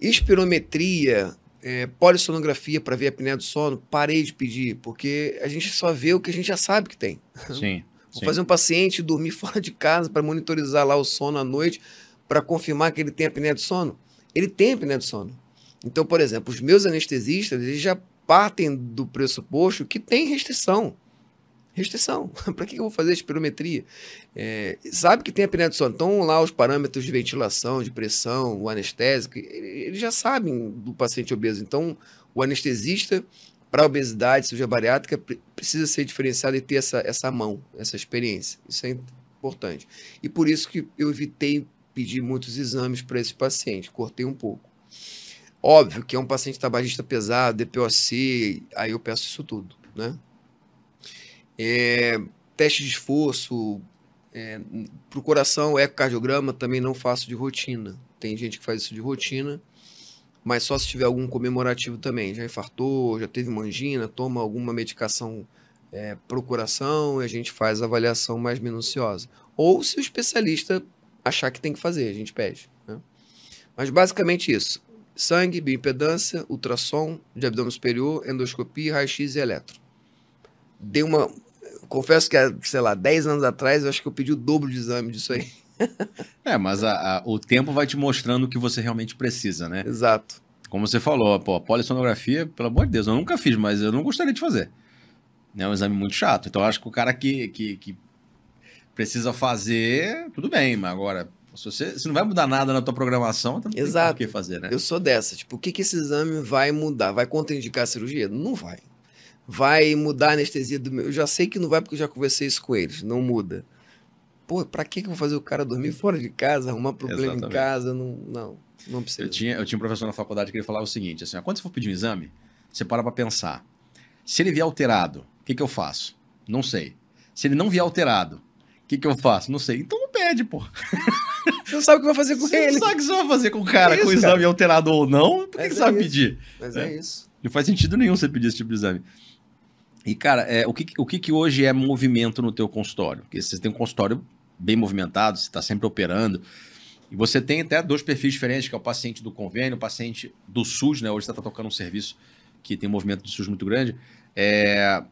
Espirometria, é, polissonografia para ver a apneia do sono, parei de pedir, porque a gente só vê o que a gente já sabe que tem. Sim. Vou sim. fazer um paciente dormir fora de casa para monitorizar lá o sono à noite, para confirmar que ele tem apneia do sono. Ele tem apneia do sono. Então, por exemplo, os meus anestesistas eles já partem do pressuposto que tem restrição. Restrição. Para que eu vou fazer espirometria? É, sabe que tem apneia do sono. Então, lá os parâmetros de ventilação, de pressão, o anestésico, eles já sabem do paciente obeso. Então, o anestesista, para obesidade, cirurgia bariátrica, precisa ser diferenciado e ter essa, essa mão, essa experiência. Isso é importante. E por isso que eu evitei pedir muitos exames para esse paciente, cortei um pouco. Óbvio que é um paciente tabagista pesado, DPOC, aí eu peço isso tudo, né? É, teste de esforço, é, procuração, ecocardiograma também não faço de rotina. Tem gente que faz isso de rotina, mas só se tiver algum comemorativo também. Já infartou, já teve mangina, toma alguma medicação é, procuração e a gente faz a avaliação mais minuciosa. Ou se o especialista achar que tem que fazer, a gente pede. Né? Mas basicamente isso sangue, bioimpedância, ultrassom de abdômen superior, endoscopia, raio-x e eletro. Dei uma. Confesso que, sei lá, 10 anos atrás, eu acho que eu pedi o dobro de exame disso aí. é, mas a, a, o tempo vai te mostrando o que você realmente precisa, né? Exato. Como você falou, pô, a polissonografia, pelo amor de Deus, eu nunca fiz, mas eu não gostaria de fazer. É um exame muito chato. Então, eu acho que o cara que, que, que precisa fazer, tudo bem, mas agora se você se não vai mudar nada na tua programação, então não Exato. tem o que fazer, né? Eu sou dessa. Tipo, o que, que esse exame vai mudar? Vai contraindicar a cirurgia? Não vai. Vai mudar a anestesia do meu. Eu já sei que não vai, porque eu já conversei isso com eles. Não muda. Pô, pra que, que eu vou fazer o cara dormir fora de casa, arrumar problema Exatamente. em casa? Não, não, não precisa. Eu tinha, eu tinha um professor na faculdade que ele falava o seguinte: assim, quando você for pedir um exame, você para pra pensar. Se ele vier alterado, o que, que eu faço? Não sei. Se ele não vier alterado, que, que eu faço? Não sei. Então não pede, pô. Você não sabe o que vai fazer com Você ele. não sabe o que você vai fazer com o cara, É com o isso, exame cara. alterado ou não. Por que, que você é vai isso. pedir? Mas É. é isso. Não faz sentido nenhum você pedir esse tipo de exame. E, cara, é, o, que, o que, que hoje é movimento no teu consultório? Porque você tem um consultório bem movimentado, você está sempre operando. E você tem até dois perfis diferentes, que é o paciente do convênio, o paciente do SUS, né? Hoje você está tocando um serviço que tem um movimento do SUS muito grande. É,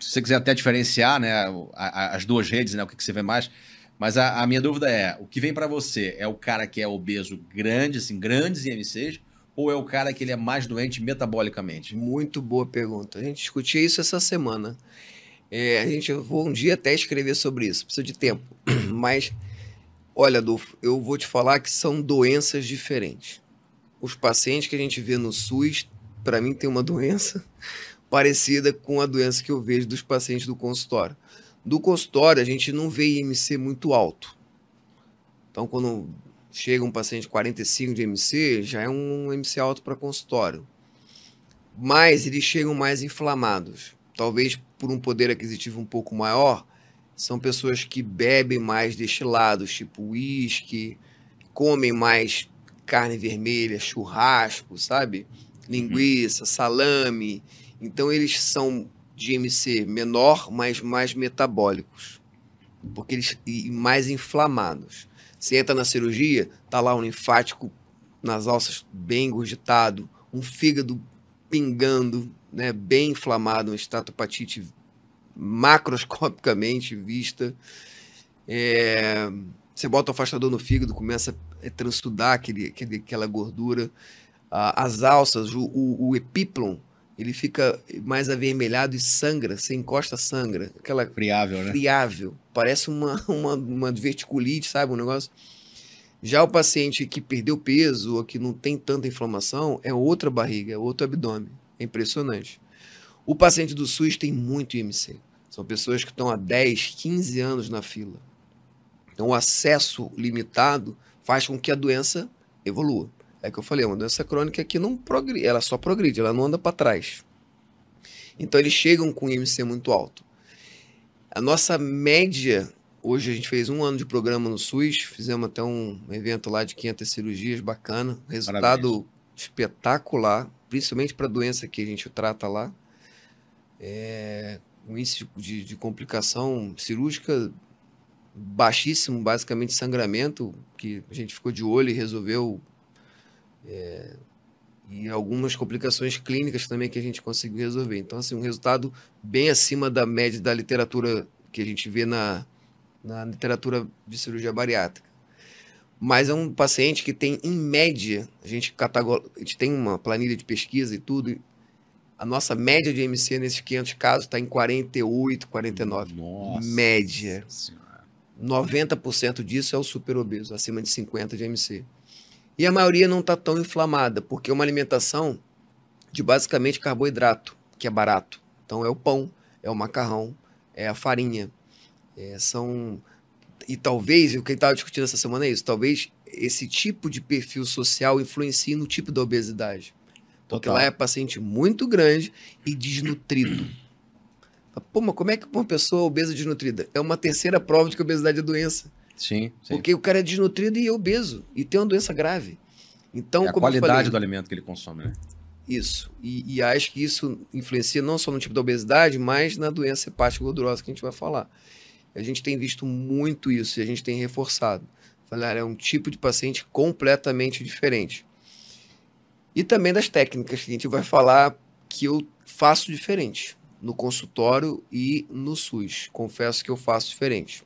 se você quiser até diferenciar né, as duas redes, né, o que, você vê mais. Mas a, a minha dúvida é, o que vem para você é o cara que é obeso grande, assim, grandes IMCs, ou é o cara que ele é mais doente metabolicamente? Muito boa pergunta. A gente discutia isso essa semana. É, a gente vou um dia até escrever sobre isso, precisa de tempo. Mas, olha, Adolfo, eu vou te falar que são doenças diferentes. Os pacientes que a gente vê no SUS, para mim, tem uma doença parecida com a doença que eu vejo dos pacientes do consultório. Do consultório, a gente não vê IMC muito alto. Então, quando chega um paciente 45 de MC, já é um MC alto para consultório. Mas eles chegam mais inflamados. Talvez por um poder aquisitivo um pouco maior, são pessoas que bebem mais destilados, tipo uísque, comem mais carne vermelha, churrasco, sabe? Linguiça, salame. Então eles são de MC menor, mas mais metabólicos. Porque eles e mais inflamados. Você entra na cirurgia, tá lá um linfático nas alças bem engurgitado, um fígado pingando, né, bem inflamado, uma estatopatite macroscopicamente vista. É, você bota o afastador no fígado, começa a transudar aquele, aquele, aquela gordura. Ah, as alças, o, o, o epíplon, ele fica mais avermelhado e sangra, você encosta, sangra. Aquela Friável, né? friável. Parece uma, uma, uma verticulite, sabe? Um negócio. Já o paciente que perdeu peso ou que não tem tanta inflamação é outra barriga, é outro abdômen. É impressionante. O paciente do SUS tem muito IMC. São pessoas que estão há 10, 15 anos na fila. Então, o acesso limitado faz com que a doença evolua. É que eu falei, é uma doença crônica que não progride, ela só progride, ela não anda para trás. Então, eles chegam com IMC muito alto. A nossa média, hoje a gente fez um ano de programa no SUS, fizemos até um evento lá de 500 cirurgias, bacana, resultado espetacular, principalmente para a doença que a gente trata lá. É, um índice de, de complicação cirúrgica baixíssimo, basicamente sangramento, que a gente ficou de olho e resolveu. É, e algumas complicações clínicas também que a gente conseguiu resolver. Então, assim, um resultado bem acima da média da literatura que a gente vê na, na literatura de cirurgia bariátrica. Mas é um paciente que tem, em média, a gente, catagol... a gente tem uma planilha de pesquisa e tudo, e a nossa média de MC nesses 500 casos está em 48, 49. Nossa. Média. Senhora. 90% disso é o superobeso, acima de 50 de MC. E a maioria não está tão inflamada, porque é uma alimentação de basicamente carboidrato, que é barato. Então é o pão, é o macarrão, é a farinha. é, são e talvez, o que estava discutindo essa semana é isso, talvez esse tipo de perfil social influencie no tipo da obesidade. Porque Total. lá é paciente muito grande e desnutrido. Pô, mas como é que uma pessoa obesa desnutrida? É uma terceira prova de que a obesidade é doença. Sim, sim. Porque o cara é desnutrido e é obeso. E tem uma doença grave. Então, é a qualidade falei, do alimento que ele consome, né? isso. E, e acho que isso influencia não só no tipo da obesidade, mas na doença hepática gordurosa que a gente vai falar. A gente tem visto muito isso e a gente tem reforçado. Falar, é um tipo de paciente completamente diferente. E também das técnicas que a gente vai falar que eu faço diferente no consultório e no SUS. Confesso que eu faço diferente.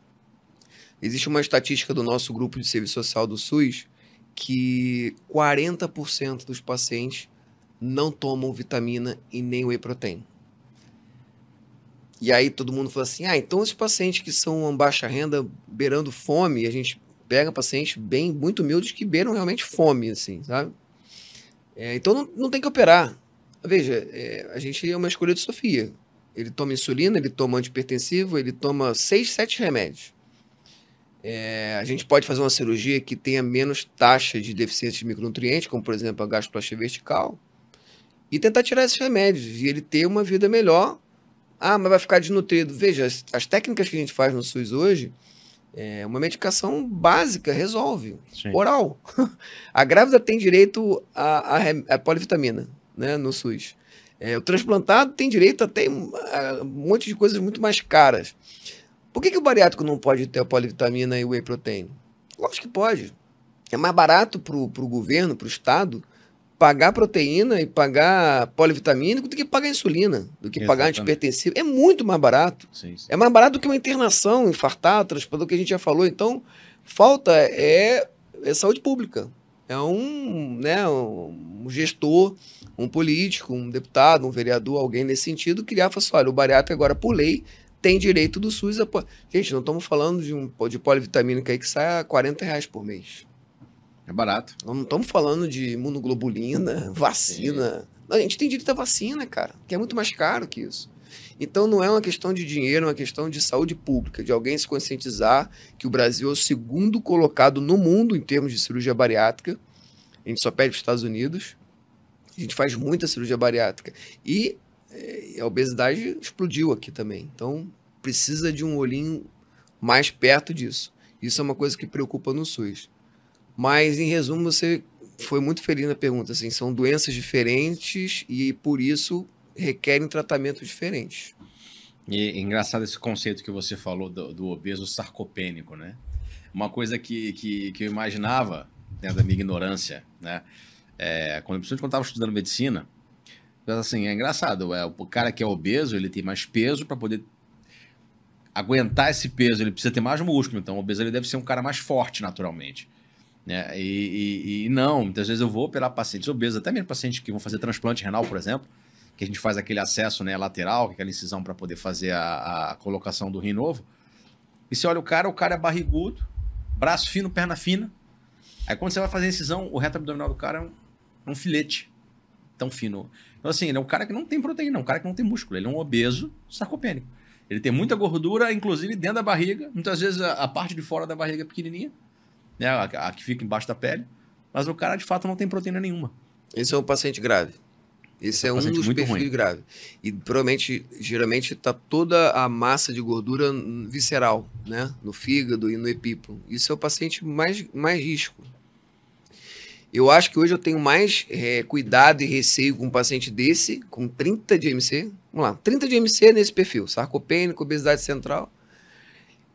Existe uma estatística do nosso grupo de serviço social do SUS que 40% dos pacientes não tomam vitamina e nem whey protein. E aí todo mundo fala assim: ah, então esses pacientes que são baixa renda, beirando fome, a gente pega pacientes bem, muito humildes que beiram realmente fome, assim, sabe? É, então não, não tem que operar. Veja, é, a gente é uma escolha de Sofia. Ele toma insulina, ele toma antipertensivo, ele toma seis, sete remédios. É, a gente pode fazer uma cirurgia que tenha menos taxa de deficiência de micronutrientes, como por exemplo a gastroplastia vertical, e tentar tirar esses remédios e ele ter uma vida melhor. Ah, mas vai ficar desnutrido. Veja, as, as técnicas que a gente faz no SUS hoje, É, uma medicação básica resolve, Sim. oral. A grávida tem direito à, à rem- à polivitamina né, no SUS. É, o transplantado tem direito a um monte de coisas muito mais caras. Por que, que o bariátrico não pode ter a polivitamina e o whey protein? Lógico que pode. É mais barato para o governo, para o Estado, pagar proteína e pagar polivitamínico do que pagar insulina, do que pagar Exatamente. antipertensivo. É muito mais barato. Sim, sim. É mais barato do que uma internação, infartar, transplantado, que a gente já falou. Então, falta é, é saúde pública. É um, né, um gestor, um político, um deputado, um vereador, alguém nesse sentido, criar e falar assim, olha, o bariátrico agora, por lei, tem direito do SUS. A... po-" Gente, não estamos falando de um de polivitamínica aí que sai a 40 reais por mês. É barato. Não estamos falando de imunoglobulina, vacina. Não, a gente tem direito à vacina, cara, que é muito mais caro que isso. Então não é uma questão de dinheiro, é uma questão de saúde pública, de alguém se conscientizar que o Brasil é o segundo colocado no mundo em termos de cirurgia bariátrica. A gente só pede para os Estados Unidos. A gente faz muita cirurgia bariátrica. E a obesidade explodiu aqui também. Então precisa de um olhinho mais perto disso. Isso é uma coisa que preocupa no SUS. Mas, em resumo, você foi muito feliz na pergunta. Assim, são doenças diferentes e, por isso, requerem tratamentos diferentes. E é engraçado esse conceito que você falou do, do obeso sarcopênico, né? Uma coisa que, que, que eu imaginava, dentro da minha ignorância, né? É, quando, quando eu estava estudando medicina, assim, é engraçado, é, o cara que é obeso, ele tem mais peso para poder aguentar esse peso, ele precisa ter mais músculo, então o obeso ele deve ser um cara mais forte naturalmente. Né? E, e- e não, muitas vezes eu vou operar pacientes obesos, até mesmo pacientes que vão fazer transplante renal, por exemplo, que a gente faz aquele acesso né, lateral, aquela incisão para poder fazer a, a colocação do rim novo. E você olha o cara, o cara é barrigudo, braço fino, perna fina. Aí quando você vai fazer a incisão, o reto abdominal do cara é um, é um filete tão fino. Então, assim, ele é um cara que não tem proteína, é um cara que não tem músculo, ele é um obeso sarcopênico. Ele tem muita gordura, inclusive dentro da barriga. Muitas vezes a, a parte de fora da barriga é pequenininha, né? A, a que fica embaixo da pele. Mas o cara, de fato, não tem proteína nenhuma. Esse é um paciente grave. Esse é, É um paciente dos perfis ruim. graves. E provavelmente, geralmente, está toda a massa de gordura visceral, né? No fígado e no epíplo. Isso é o paciente mais, mais risco. Eu acho que hoje eu tenho mais eh, cuidado e receio com um paciente desse, com 30 de MC. Vamos lá, 30 de MC nesse perfil, sarcopênico, obesidade central.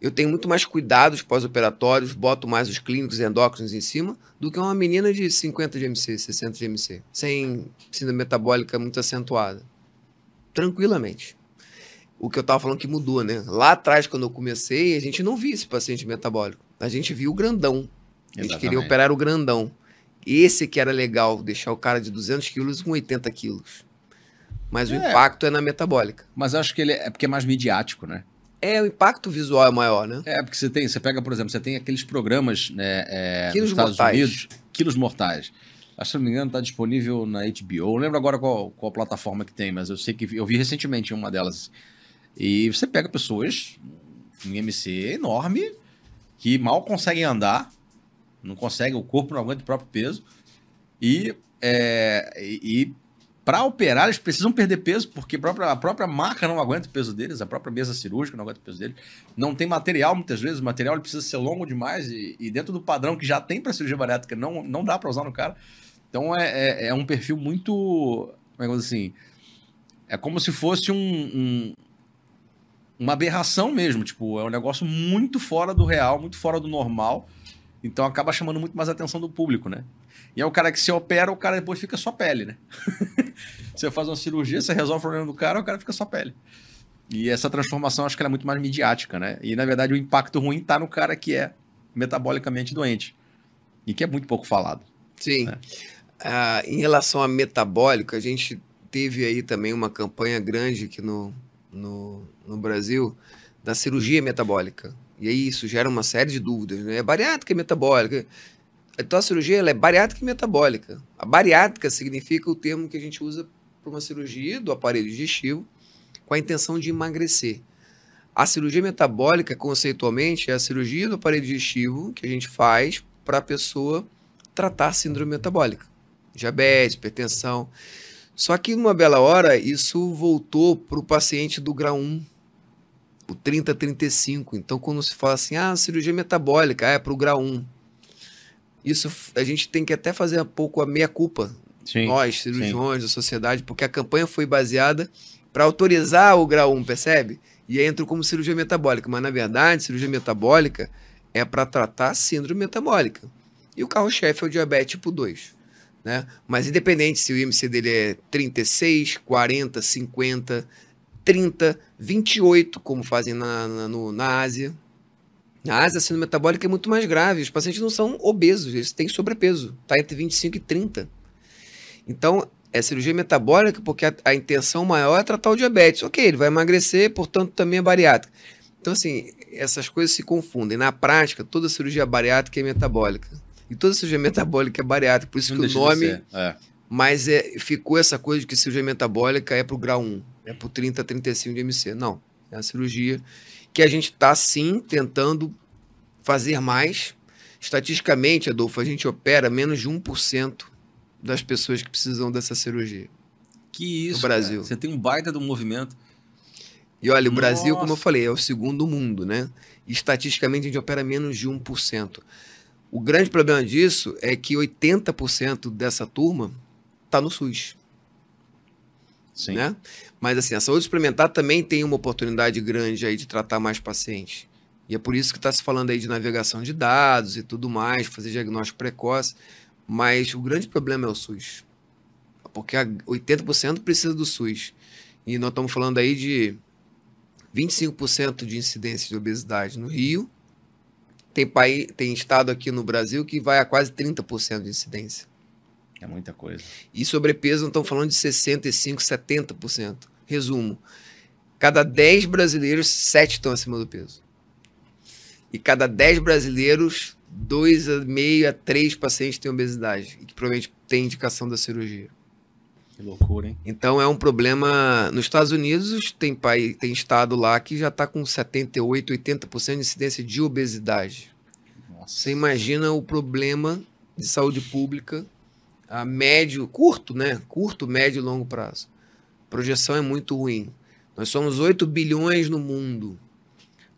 Eu tenho muito mais cuidados pós-operatórios, boto mais os clínicos endócrinos em cima, do que uma menina de 50 de MC, 60 de MC, sem síndrome metabólica muito acentuada. Tranquilamente. O que eu estava falando que mudou, né? Lá atrás, quando eu comecei, a gente não via esse paciente metabólico. A gente via o grandão. A gente queria Exatamente. operar o grandão. Esse que era legal, deixar o cara de 200 quilos com 80 quilos. Mas o É. impacto é na metabólica. Mas eu acho que ele é, é porque é mais midiático, né? É, o impacto visual é maior, né? É, porque você tem, você pega, por exemplo, você tem aqueles programas né, é, Quilos nos Estados mortais. Unidos, quilos mortais. Acho que, se não me engano, está disponível na HBO. Eu não lembro agora qual, qual plataforma que tem, mas eu sei que vi- eu vi recentemente em uma delas. E você pega pessoas em MC enorme que mal conseguem andar, não conseguem, o corpo não aguenta o próprio peso. E, é, e, para operar, eles precisam perder peso, porque a própria, a própria marca não aguenta o peso deles, a própria mesa cirúrgica não aguenta o peso deles. Não tem material, muitas vezes, o material precisa ser longo demais, e, e dentro do padrão que já tem para cirurgia bariátrica, não, não dá para usar no cara. Então é, é, é um perfil muito. Como é que assim? É como se fosse um, um- uma aberração mesmo. Tipo, é um negócio muito fora do real, muito fora do normal. Então acaba chamando muito mais a atenção do público, né? E é o cara que se opera, o cara depois fica só pele, né? você faz uma cirurgia, você resolve o problema do cara, o cara fica só pele. E essa transformação acho que ela é muito mais midiática, né? E na verdade o impacto ruim tá no cara que é metabolicamente doente. E que é muito pouco falado. Sim. É. Ah, em relação a metabólico, a gente teve aí também uma campanha grande aqui no, no, no Brasil da cirurgia metabólica. E aí isso gera uma série de dúvidas, né? É bariátrica e metabólica. Então a cirurgia ela é bariátrica e metabólica. A bariátrica significa o termo que a gente usa para uma cirurgia do aparelho digestivo com a intenção de emagrecer. A cirurgia metabólica, conceitualmente, é a cirurgia do aparelho digestivo que a gente faz para a pessoa tratar síndrome metabólica, diabetes, hipertensão. Só que numa bela hora isso voltou para o paciente do grau 1, o 30-35. Então, quando se fala assim, ah, cirurgia metabólica, é para o grau 1. Isso a gente tem que até fazer um pouco a meia-culpa. Nós, cirurgiões sim. da sociedade, porque a campanha foi baseada para autorizar o grau 1, percebe? E aí entrou como cirurgia metabólica. Mas, na verdade, cirurgia metabólica é para tratar síndrome metabólica. E o carro-chefe é o diabetes tipo 2. Né? Mas independente se o IMC dele é 36, 40, 50, 30, 28, como fazem na, na, no, na Ásia. Na Ásia, a síndrome metabólica é muito mais grave. Os pacientes não são obesos, eles têm sobrepeso. Está entre 25 e 30. Então, é cirurgia metabólica porque a, a, intenção maior é tratar o diabetes. Ok, ele vai emagrecer, portanto, também é bariátrica. Então, assim, essas coisas se confundem. Na prática, toda cirurgia bariátrica é metabólica. E toda cirurgia metabólica é bariátrica, por isso Não que o nome. É. Mas é, ficou essa coisa de que cirurgia metabólica é para o grau 1, é o 30 a 35 de MC. Não. É a cirurgia que a gente está sim tentando fazer mais. Estatisticamente, Adolfo, a gente opera menos de 1% das pessoas que precisam dessa cirurgia. Que isso. No Brasil. Cara. Você tem um baita do movimento. E olha, o Nossa. Brasil, como eu falei, é o segundo mundo, né? estatisticamente a gente opera menos de 1%. O grande problema disso é que 80% dessa turma está no SUS. Sim. Né? Mas assim, a saúde suplementar também tem uma oportunidade grande aí de tratar mais pacientes. E é por isso que está se falando aí de navegação de dados e tudo mais, fazer diagnóstico precoce. Mas o grande problema é o SUS. Porque 80% precisa do SUS. E nós estamos falando aí de 25% de incidência de obesidade no Rio tem, país, tem estado aqui no Brasil que vai a quase 30% de incidência. É muita coisa. E sobrepeso, não estão falando de 65%, 70%. Resumo: cada 10 brasileiros, 7 estão acima do peso. E cada 10 brasileiros, 2,5 a 3 pacientes têm obesidade, e que provavelmente têm indicação da cirurgia. Que loucura, hein? Então é um problema. Nos Estados Unidos, tem, país, tem estado lá que já está com 78%, 80% de incidência de obesidade. Nossa. Você imagina o problema de saúde pública a médio, curto, né? Curto, médio e longo prazo. A projeção é muito ruim. Nós somos 8 bilhões no mundo.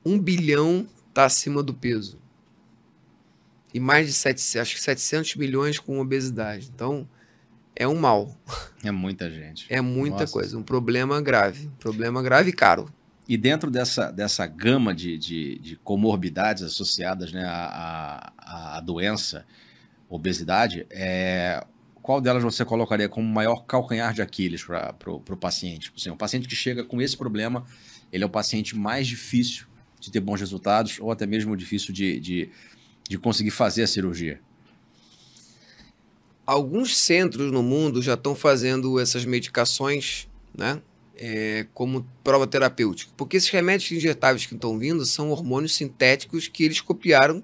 1 bilhão está acima do peso. E mais de 700, acho que 700 milhões com obesidade. Então, é um mal. É muita gente. É muita Nossa. coisa. Um problema grave. Um problema grave e caro. E dentro dessa, dessa gama de, de, de comorbidades associadas né, à, à, à doença, obesidade, é, qual delas você colocaria como maior calcanhar de Aquiles para o paciente? Assim, o paciente que chega com esse problema, ele é o paciente mais difícil de ter bons resultados ou até mesmo difícil de, de, de conseguir fazer a cirurgia? alguns centros no mundo já estão fazendo essas medicações, né? É, como prova terapêutica. Porque esses remédios injetáveis que estão vindo são hormônios sintéticos que eles copiaram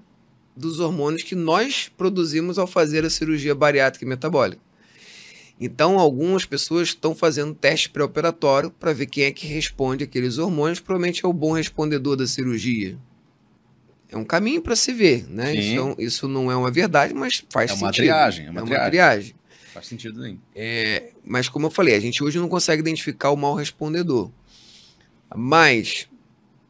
dos hormônios que nós produzimos ao fazer a cirurgia bariátrica e metabólica. Então, algumas pessoas estão fazendo teste pré-operatório para ver quem é que responde aqueles hormônios. Provavelmente é o bom respondedor da cirurgia é um caminho para se ver, né? Isso, é isso, não é uma verdade, mas faz é uma sentido. Triagem, é uma, é uma triagem. triagem. Faz sentido nem. É, mas como eu falei, a gente hoje não consegue identificar o mal respondedor. Mas,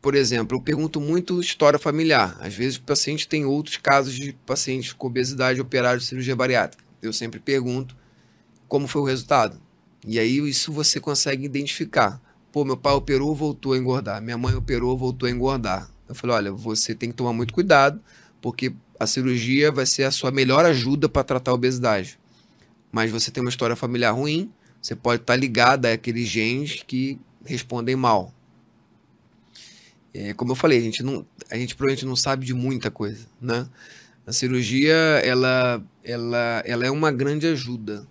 por exemplo, eu pergunto muito história familiar. Às vezes o paciente tem outros casos de pacientes com obesidade operados de cirurgia bariátrica. Eu sempre pergunto como foi o resultado. E aí isso você consegue identificar. Pô, meu pai operou, voltou a engordar. Minha mãe operou, voltou a engordar eu falei: olha, você tem que tomar muito cuidado, porque a cirurgia vai ser a sua melhor ajuda para tratar a obesidade. Mas você tem uma história familiar ruim, você pode estar tá ligado àqueles genes que respondem mal. É, como eu falei, a gente, não, a gente provavelmente não sabe de muita coisa, né? A cirurgia, ela, ela, ela é uma grande ajuda.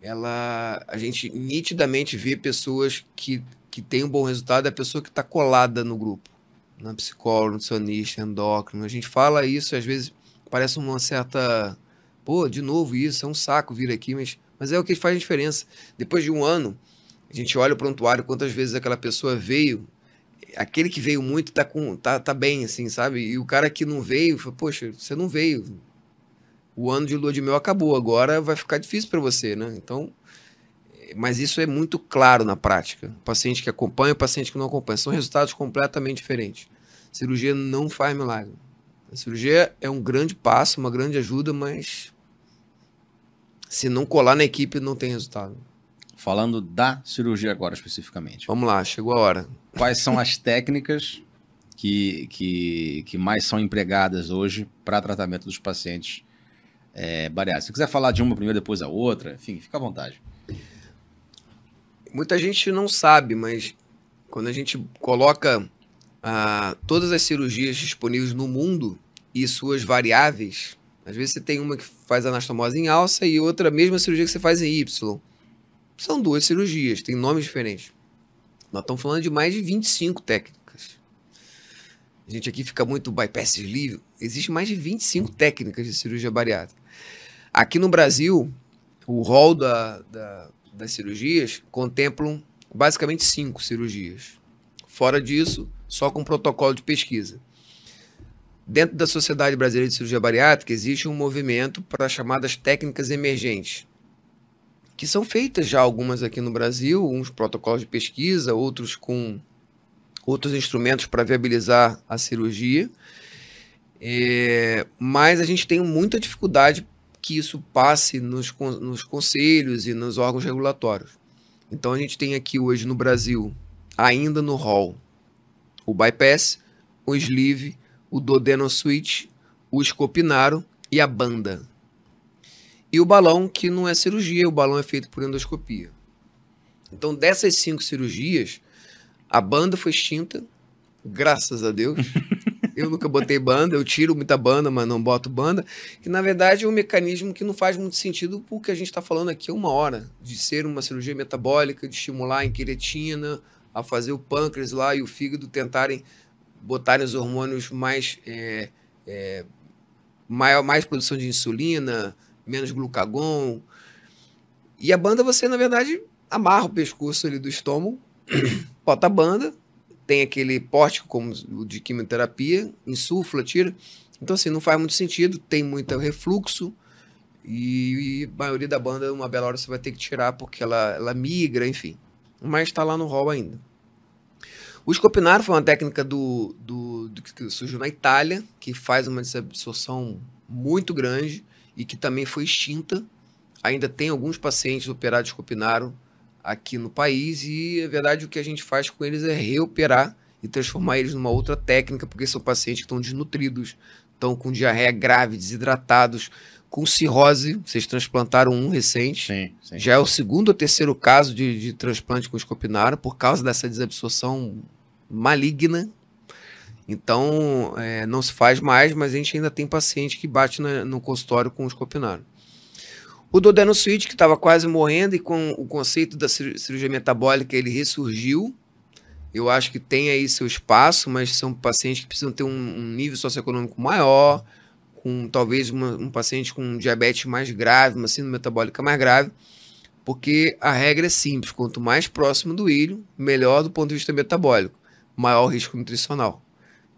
Ela, a gente nitidamente vê pessoas que, que têm um bom resultado, é a pessoa que está colada no grupo na psicóloga, nutricionista, endócrino. A gente fala isso, às vezes parece uma certa. Pô, de novo isso, é um saco vir aqui, mas, mas é o que faz a diferença. Depois de um ano, a gente olha o prontuário, quantas vezes aquela pessoa veio, aquele que veio muito tá, com, tá, tá bem, assim, sabe? E o cara que não veio, fala, poxa, você não veio. O ano de lua de mel acabou, agora vai ficar difícil para você, né? Então, mas isso é muito claro na prática. O paciente que acompanha o paciente que não acompanha. São resultados completamente diferentes. A cirurgia não faz milagre. A cirurgia é um grande passo, uma grande ajuda, mas se não colar na equipe, não tem resultado. Falando da cirurgia agora especificamente. Vamos lá, chegou a hora. Quais são as técnicas que, que, que mais são empregadas hoje para tratamento dos pacientes é, bariátricos? Se quiser falar de uma primeiro, depois a outra, enfim, fica à vontade. Muita gente não sabe, mas quando a gente coloca ah, todas as cirurgias disponíveis no mundo e suas variáveis, às vezes você tem uma que faz anastomose em alça e outra, a mesma cirurgia que você faz em Y. São duas cirurgias, tem nomes diferentes. Nós estamos falando de mais de 25 técnicas. A gente aqui fica muito bypass livre. Existe mais de 25 técnicas de cirurgia bariátrica. Aqui no Brasil, o rol da, da, das cirurgias contemplam basicamente cinco cirurgias. Fora disso, só com protocolo de pesquisa. Dentro da Sociedade Brasileira de Cirurgia Bariátrica existe um movimento para as chamadas técnicas emergentes, que são feitas já algumas aqui no Brasil, uns protocolos de pesquisa, outros com outros instrumentos para viabilizar a cirurgia. É, mas a gente tem muita dificuldade que isso passe nos, nos conselhos e nos órgãos regulatórios. Então a gente tem aqui hoje no Brasil, ainda no hall, o bypass, o sleeve, o duodeno switch, o scopinaro e a banda. E o balão, que não é cirurgia, o balão é feito por endoscopia. Então, dessas cinco cirurgias, a banda foi extinta, graças a Deus. Eu nunca botei banda, eu tiro muita banda, mas não boto banda. Que na verdade é um mecanismo que não faz muito sentido porque a gente está falando aqui uma hora de ser uma cirurgia metabólica, de estimular a inquietina, a fazer o pâncreas lá e o fígado tentarem botarem os hormônios mais. É, é, maior, mais produção de insulina, menos glucagon. E a banda você, na verdade, amarra o pescoço ali do estômago, bota a banda, tem aquele pórtico como o de quimioterapia, insufla, tira. Então, assim, não faz muito sentido, tem muito refluxo e, e a maioria da banda, uma bela hora você vai ter que tirar porque ela, ela migra, enfim. Mas está lá no rol ainda. O escopinaro foi uma técnica do, do, do, que surgiu na Itália, que faz uma desabsorção muito grande e que também foi extinta. Ainda tem alguns pacientes operados de escopinaro aqui no país e, na verdade, o que a gente faz com eles é reoperar e transformar eles numa outra técnica, porque são pacientes que estão desnutridos, estão com diarreia grave, desidratados, com cirrose. Vocês transplantaram um recente. Sim, sim. Já é o segundo ou terceiro caso de, de transplante com escopinaro por causa dessa desabsorção maligna. Então, é, não se faz mais, mas a gente ainda tem paciente que bate na, no consultório com escopinaro. O Dodeno Switch, que estava quase morrendo, e com o conceito da cirurgia metabólica, ele ressurgiu. Eu acho que tem aí seu espaço, mas são pacientes que precisam ter um, um nível socioeconômico maior, com talvez uma, um paciente com diabetes mais grave, uma síndrome metabólica mais grave, porque a regra é simples: quanto mais próximo do ilho, melhor do ponto de vista metabólico, maior o risco nutricional.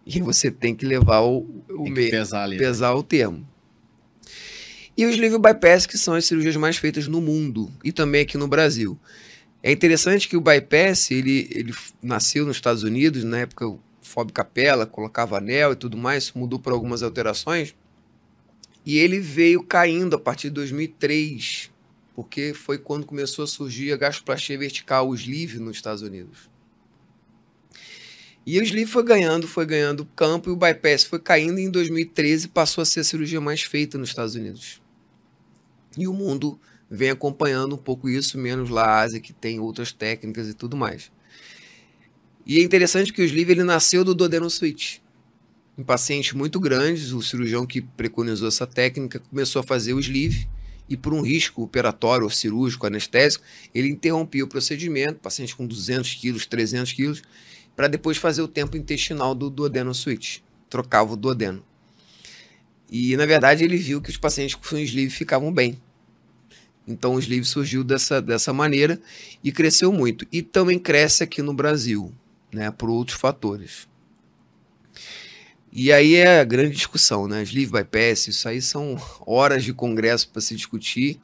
E você tem que levar o, o que pesar, ali, né? pesar né? o termo. E os liver bypass, que são as cirurgias mais feitas no mundo e também aqui no Brasil. É interessante que o bypass, ele, ele nasceu nos Estados Unidos, na época o Fob Capella colocava anel e tudo mais, mudou por algumas alterações. E ele veio caindo a partir de 2003, porque foi quando começou a surgir a gastroplastia vertical, o sleeve, nos Estados Unidos. E o sleeve foi ganhando, foi ganhando campo e o bypass foi caindo e em 2013 passou a ser a cirurgia mais feita nos Estados Unidos. E o mundo vem acompanhando um pouco isso, menos lá a Ásia, que tem outras técnicas e tudo mais. E é interessante que o sleeve ele nasceu do Dodeno Switch. Em pacientes muito grandes, o cirurgião que preconizou essa técnica começou a fazer o sleeve e por um risco operatório ou cirúrgico, anestésico, ele interrompia o procedimento, paciente com 200 quilos, 300 quilos, para depois fazer o tempo intestinal do duodeno switch. Trocava o duodeno. E, na verdade, ele viu que os pacientes com sleeve ficavam bem. Então, o sleeve surgiu dessa, dessa maneira e cresceu muito. E também cresce aqui no Brasil, né, por outros fatores. E aí é a grande discussão, né? Sleeve bypass, isso aí são horas de congresso para se discutir,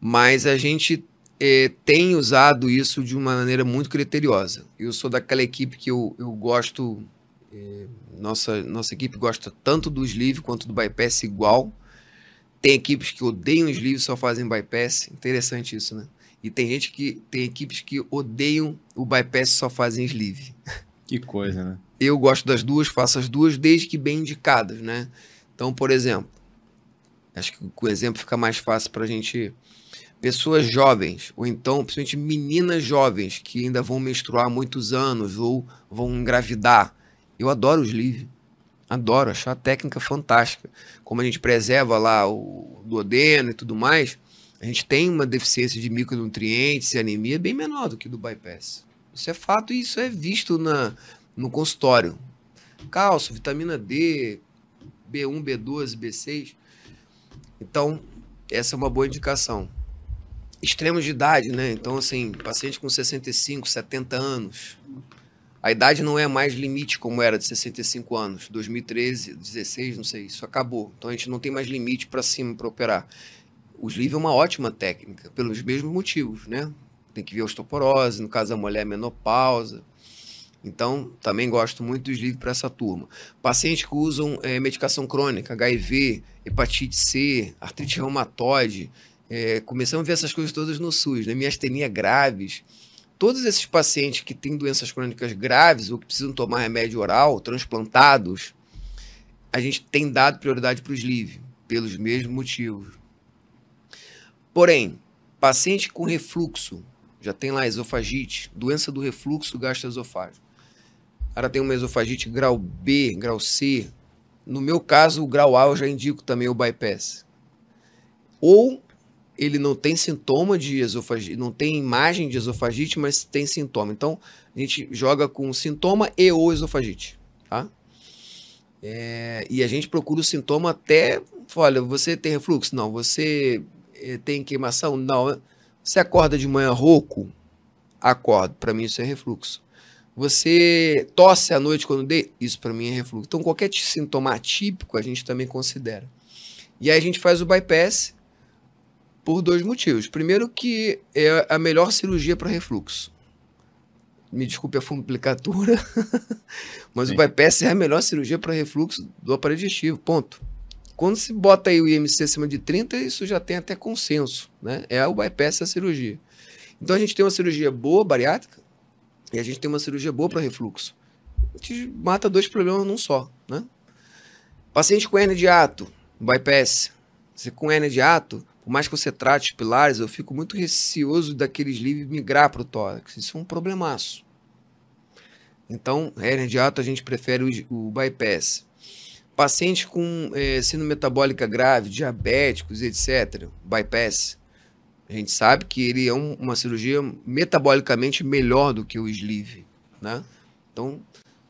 mas a gente é, tem usado isso de uma maneira muito criteriosa. Eu sou daquela equipe que eu, eu gosto. É, nossa, nossa equipe gosta tanto do sleeve quanto do bypass igual. Tem equipes que odeiam sleeve e só fazem bypass. Interessante isso, né? E tem gente que. Tem equipes que odeiam o bypass e só fazem sleeve. Que coisa, né? Eu gosto das duas, faço as duas, desde que bem indicadas, né? Então, por exemplo, acho que o exemplo fica mais fácil para a gente pessoas jovens, ou então, principalmente meninas jovens que ainda vão menstruar há muitos anos ou vão engravidar. Eu adoro os livros. Adoro, acho a técnica fantástica. Como a gente preserva lá o duodeno e tudo mais, a gente tem uma deficiência de micronutrientes e anemia bem menor do que do bypass. Isso é fato e isso é visto na, no consultório. Cálcio, vitamina D, B1, B12, B6. Então, essa é uma boa indicação extremos de idade, né? Então, assim, paciente com 65, 70 anos. A idade não é mais limite como era de 65 anos. 2013, 16, não sei, isso acabou. Então a gente não tem mais limite para cima para operar. O sleeve é uma ótima técnica, pelos mesmos motivos, né? Tem que ver osteoporose, no caso da mulher, menopausa. Então, também gosto muito do sleeve para essa turma. Pacientes que usam é, medicação crônica, HIV, hepatite C, artrite reumatoide, é, começamos a ver essas coisas todas no SUS, né? miastenia graves. Todos esses pacientes que têm doenças crônicas graves ou que precisam tomar remédio oral, transplantados, a gente tem dado prioridade para os sleeve, pelos mesmos motivos. Porém, paciente com refluxo, já tem lá esofagite, doença do refluxo gastroesofágico. Cara tem uma esofagite grau B, grau C. No meu caso, o grau A eu já indico também o bypass. Ou ele não tem sintoma de esofagite, não tem imagem de esofagite, mas tem sintoma. Então, a gente joga com sintoma e ou esofagite, tá? É, e a gente procura o sintoma até, olha, você tem refluxo? Não. Você é, tem queimação? Não. Você acorda de manhã rouco? Acordo. Para mim isso é refluxo. Você tosse à noite quando dê? Isso para mim é refluxo. Então, qualquer sintoma atípico a gente também considera. E aí a gente faz o bypass por dois motivos. Primeiro, que é a melhor cirurgia para refluxo. Me desculpe a fumplicatura, mas Sim. o bypass é a melhor cirurgia para refluxo do aparelho digestivo. Ponto. Quando se bota aí o IMC acima de 30, isso já tem até consenso. Né? É o bypass a cirurgia. Então a gente tem uma cirurgia boa, bariátrica, e a gente tem uma cirurgia boa para refluxo. A gente mata dois problemas num só. Né? Paciente com hernia de ato, bypass. Você com hernia de ato, por mais que você trate os pilares, eu fico muito receoso daqueles livros migrar para o tórax. Isso é um problemaço. Então, hernia de ato, a gente prefere o, o bypass. Pacientes com é, síndrome metabólica grave, diabéticos, etc., bypass. A gente sabe que ele é um, uma cirurgia metabolicamente melhor do que o sleeve, né? Então,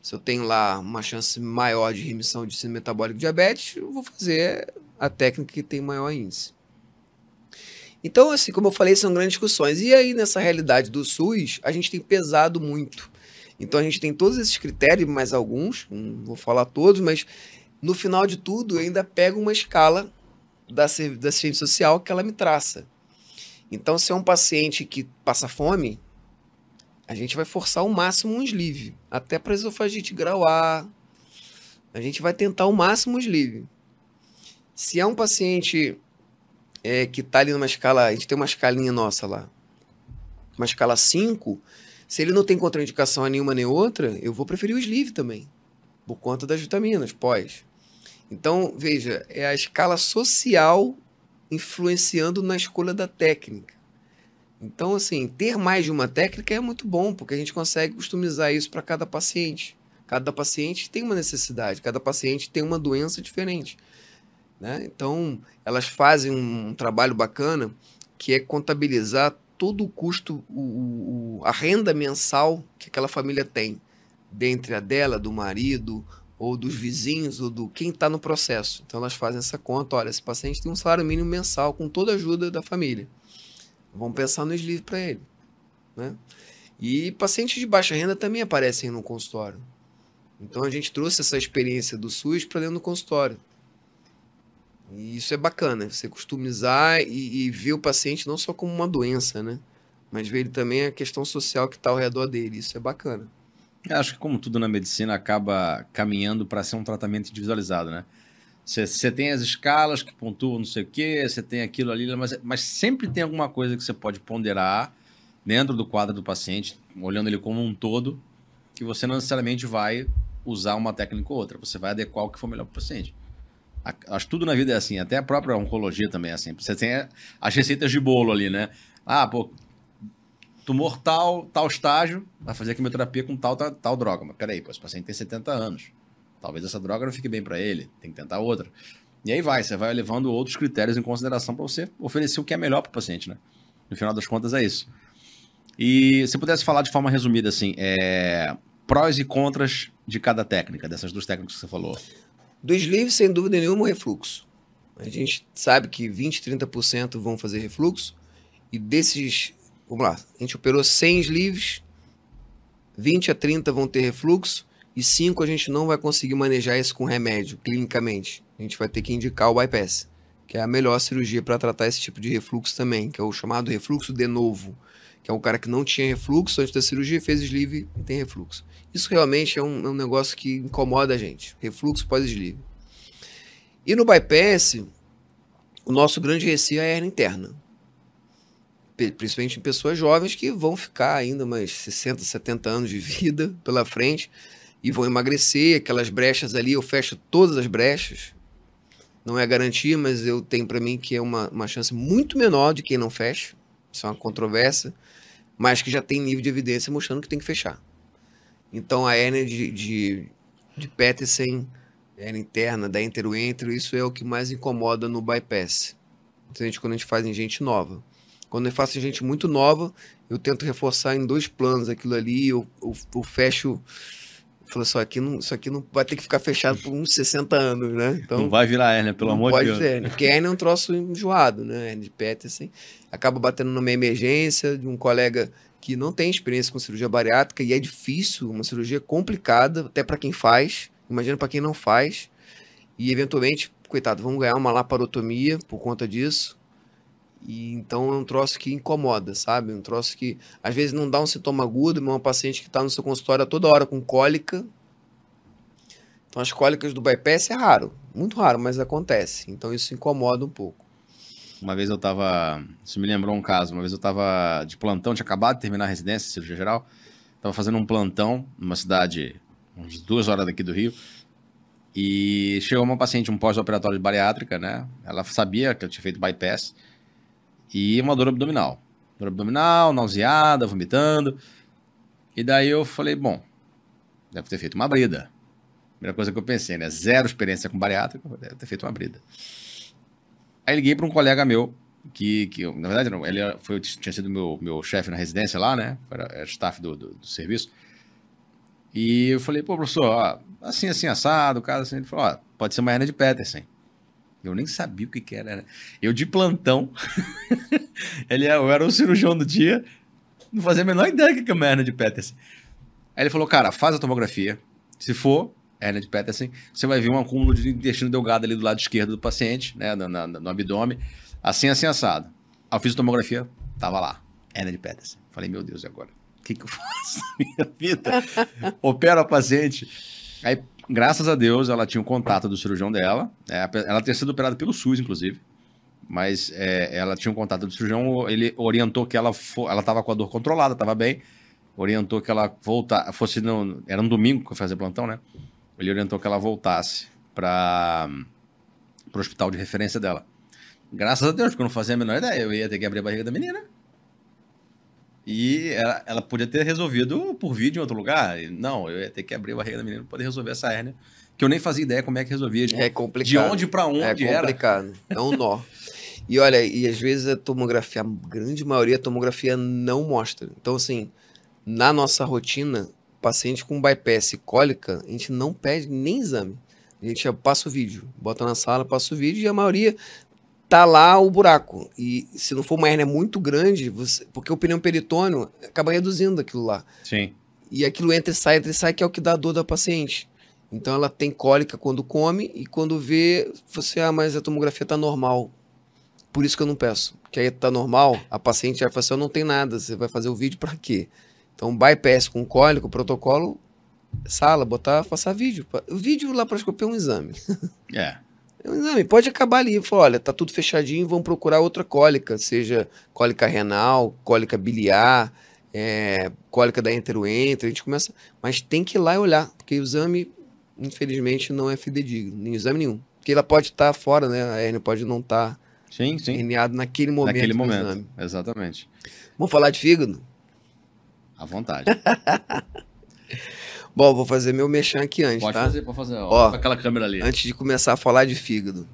se eu tenho lá uma chance maior de remissão de síndrome metabólica diabetes, eu vou fazer a técnica que tem maior índice. Então, assim, como eu falei, são grandes discussões. E aí, nessa realidade do SUS, a gente tem pesado muito. Então, a gente tem todos esses critérios, mais alguns, não vou falar todos, mas no final de tudo, eu ainda pego uma escala da, da assistente social que ela me traça. Então, se é um paciente que passa fome, a gente vai forçar ao máximo um sleeve, até para esofagite grau A. A gente vai tentar ao máximo um sleeve. Se é um paciente é, que está ali numa escala. A gente tem uma escalinha nossa lá. Uma escala 5. Se ele não tem contraindicação a nenhuma nem outra, eu vou preferir o sleeve também. Por conta das vitaminas, pós. Então, veja, é a escala social influenciando na escolha da técnica. Então, assim, ter mais de uma técnica é muito bom, porque a gente consegue customizar isso para cada paciente. Cada paciente tem uma necessidade, cada paciente tem uma doença diferente. Né? Então, elas fazem um trabalho bacana que é contabilizar todo o custo, o, o, a renda mensal que aquela família tem, dentre a dela, do marido, ou dos vizinhos, ou do quem está no processo. Então, elas fazem essa conta: olha, esse paciente tem um salário mínimo mensal com toda a ajuda da família. Vamos pensar no sleeve para ele. Né? E pacientes de baixa renda também aparecem no consultório. Então, a gente trouxe essa experiência do SUS para dentro do consultório. E isso é bacana, você customizar e, e, ver o paciente não só como uma doença, né? mas ver ele também a questão social que está ao redor dele. Isso é bacana. Eu acho que, como tudo na medicina, acaba caminhando para ser um tratamento individualizado, né? Você tem as escalas que pontuam não sei o quê, você tem aquilo ali, mas, mas sempre tem alguma coisa que você pode ponderar dentro do quadro do paciente, olhando ele como um todo, que você não necessariamente vai usar uma técnica ou outra, você vai adequar o que for melhor para o paciente. Acho que tudo na vida é assim, até a própria oncologia também é assim. Você tem as receitas de bolo ali, né? Ah, pô, tumor tal, tal estágio, vai fazer quimioterapia com tal, tal, tal droga. Mas peraí, pô, esse paciente tem 70 anos. Talvez essa droga não fique bem para ele, tem que tentar outra. E aí vai, você vai levando outros critérios em consideração para você oferecer o que é melhor para o paciente, né? No final das contas é isso. E se pudesse falar de forma resumida, assim, é... prós e contras de cada técnica, dessas duas técnicas que você falou. Do sleeve, sem dúvida nenhuma, o refluxo. A gente sabe que 20, 30% vão fazer refluxo, e desses vamos lá, a gente operou 100 sleeves, 20 a 30 vão ter refluxo e 5 a gente não vai conseguir manejar isso com remédio, clinicamente. A gente vai ter que indicar o bypass, que é a melhor cirurgia para tratar esse tipo de refluxo também, que é o chamado refluxo de novo, que é um cara que não tinha refluxo antes da cirurgia, fez sleeve e tem refluxo. Isso realmente é um, é um negócio que incomoda a gente, refluxo pós-sleeve. E no bypass, o nosso grande receio é a hernia interna principalmente em pessoas jovens que vão ficar ainda mais 60, 70 anos de vida pela frente e vão emagrecer, aquelas brechas ali, eu fecho todas as brechas. Não é garantia, mas eu tenho para mim que é uma, uma chance muito menor de quem não fecha. Isso é uma controvérsia, mas que já tem nível de evidência mostrando que tem que fechar. Então a hérnia de, de, de Petersen, hérnia interna, da enteroentro, isso é o que mais incomoda no bypass. Principalmente quando a gente faz em gente nova. Quando eu faço gente muito nova, eu tento reforçar em dois planos aquilo ali, eu, eu, eu fecho. Falou, isso aqui, não, isso aqui não vai ter que ficar fechado por uns 60 anos, né? Então, não vai virar hérnia, pelo amor de Deus. Ser, porque hérnia é um troço enjoado, né? Hérnia de pet, assim. Acaba batendo numa emergência de um colega que não tem experiência com cirurgia bariátrica e é difícil, uma cirurgia complicada, até para quem faz. Imagina para quem não faz. E eventualmente, coitado, vamos ganhar uma laparotomia por conta disso. E então é um troço que incomoda, sabe? Um troço que às vezes não dá um sintoma agudo, mas uma paciente que está no seu consultório toda hora com cólica. Então as cólicas do bypass é raro, muito raro, mas acontece. Então isso incomoda um pouco. Uma vez eu estava, isso me lembrou um caso, uma vez eu estava de plantão, tinha acabado de terminar a residência, cirurgia geral, estava fazendo um plantão numa cidade umas duas horas daqui do Rio, e chegou uma paciente, um pós-operatório de bariátrica, né? Ela sabia que eu tinha feito bypass, e uma dor abdominal. Dor abdominal, nauseada, vomitando. E daí eu falei, bom, deve ter feito uma brida. Primeira coisa que eu pensei, né? Zero experiência com bariátrica, deve ter feito uma brida. Aí liguei para um colega meu, que, que na verdade não, ele foi, tinha sido meu, meu chefe na residência lá, né? Era, staff do, do, do, serviço. E eu falei, pô, professor, ó, assim, assim, assado, o cara assim, ele falou, ó, pode ser uma hernia de Peterson. Eu nem sabia o que, que era. Eu de plantão. ele, é, eu era o cirurgião do dia. Não fazia a menor ideia do que é uma hernia de Peterson. Aí ele falou, cara, faz a tomografia. Se for hernia de Peterson, você vai ver um acúmulo de intestino delgado ali do lado esquerdo do paciente, né, no, no, no abdômen. Assim, assim, assado. A tomografia, tava lá. Hernia de Peterson. Falei, meu Deus, e agora? O que, que eu faço na minha vida? Opera a paciente. Aí Graças a Deus, ela tinha um contato do cirurgião dela. É, ela tinha sido operada pelo SUS, inclusive. Mas é, ela tinha um contato do cirurgião. Ele orientou que ela ela estava com a dor controlada, estava bem. Orientou que ela voltar, fosse no, era um domingo que eu fazia plantão, né? Ele orientou que ela voltasse para o hospital de referência dela. Graças a Deus, porque eu não fazia a menor ideia. Eu ia ter que abrir a barriga da menina. E ela, ela podia ter resolvido por vídeo em outro lugar. Não, eu ia ter que abrir a barriga da menina para poder resolver essa hérnia. Que eu nem fazia ideia como é que resolvia. De, é complicado. De onde para onde é complicado. Era. É um nó. e olha, e às vezes a tomografia, a grande maioria a tomografia não mostra. Então, assim, na nossa rotina, paciente com bypass cólica, a gente não pede nem exame. A gente passa o vídeo, bota na sala, passa o vídeo e a maioria tá lá o buraco. E se não for uma hernia muito grande, você, porque o pneu peritônio acaba reduzindo aquilo lá. Sim. E aquilo entra e sai, entra e sai, que é o que dá dor da paciente. Então ela tem cólica quando come e quando vê, você, ah, mas a tomografia tá normal. Por isso que eu não peço. que aí tá normal, a paciente vai falar assim, não tem nada, você vai fazer o vídeo para quê? Então, bypass com cólico, protocolo, sala, botar, passar vídeo. O vídeo laparoscopia é um exame. É. É um exame, pode acabar ali. Fala, olha, tá tudo fechadinho, vamos procurar outra cólica, seja cólica renal, cólica biliar, é, cólica da enteroentra, a gente começa... Mas tem que ir lá e olhar, porque o exame, infelizmente, não é fidedigno, nem exame nenhum. Porque ela pode estar tá fora, né? A hernia pode não estar tá sim, sim. naquele momento Naquele momento, exatamente. Vamos falar de fígado? À vontade. Bom, vou fazer meu mexão aqui antes, pode tá? Pode fazer, pode fazer. Ó, aquela câmera ali. Antes de começar a falar de fígado.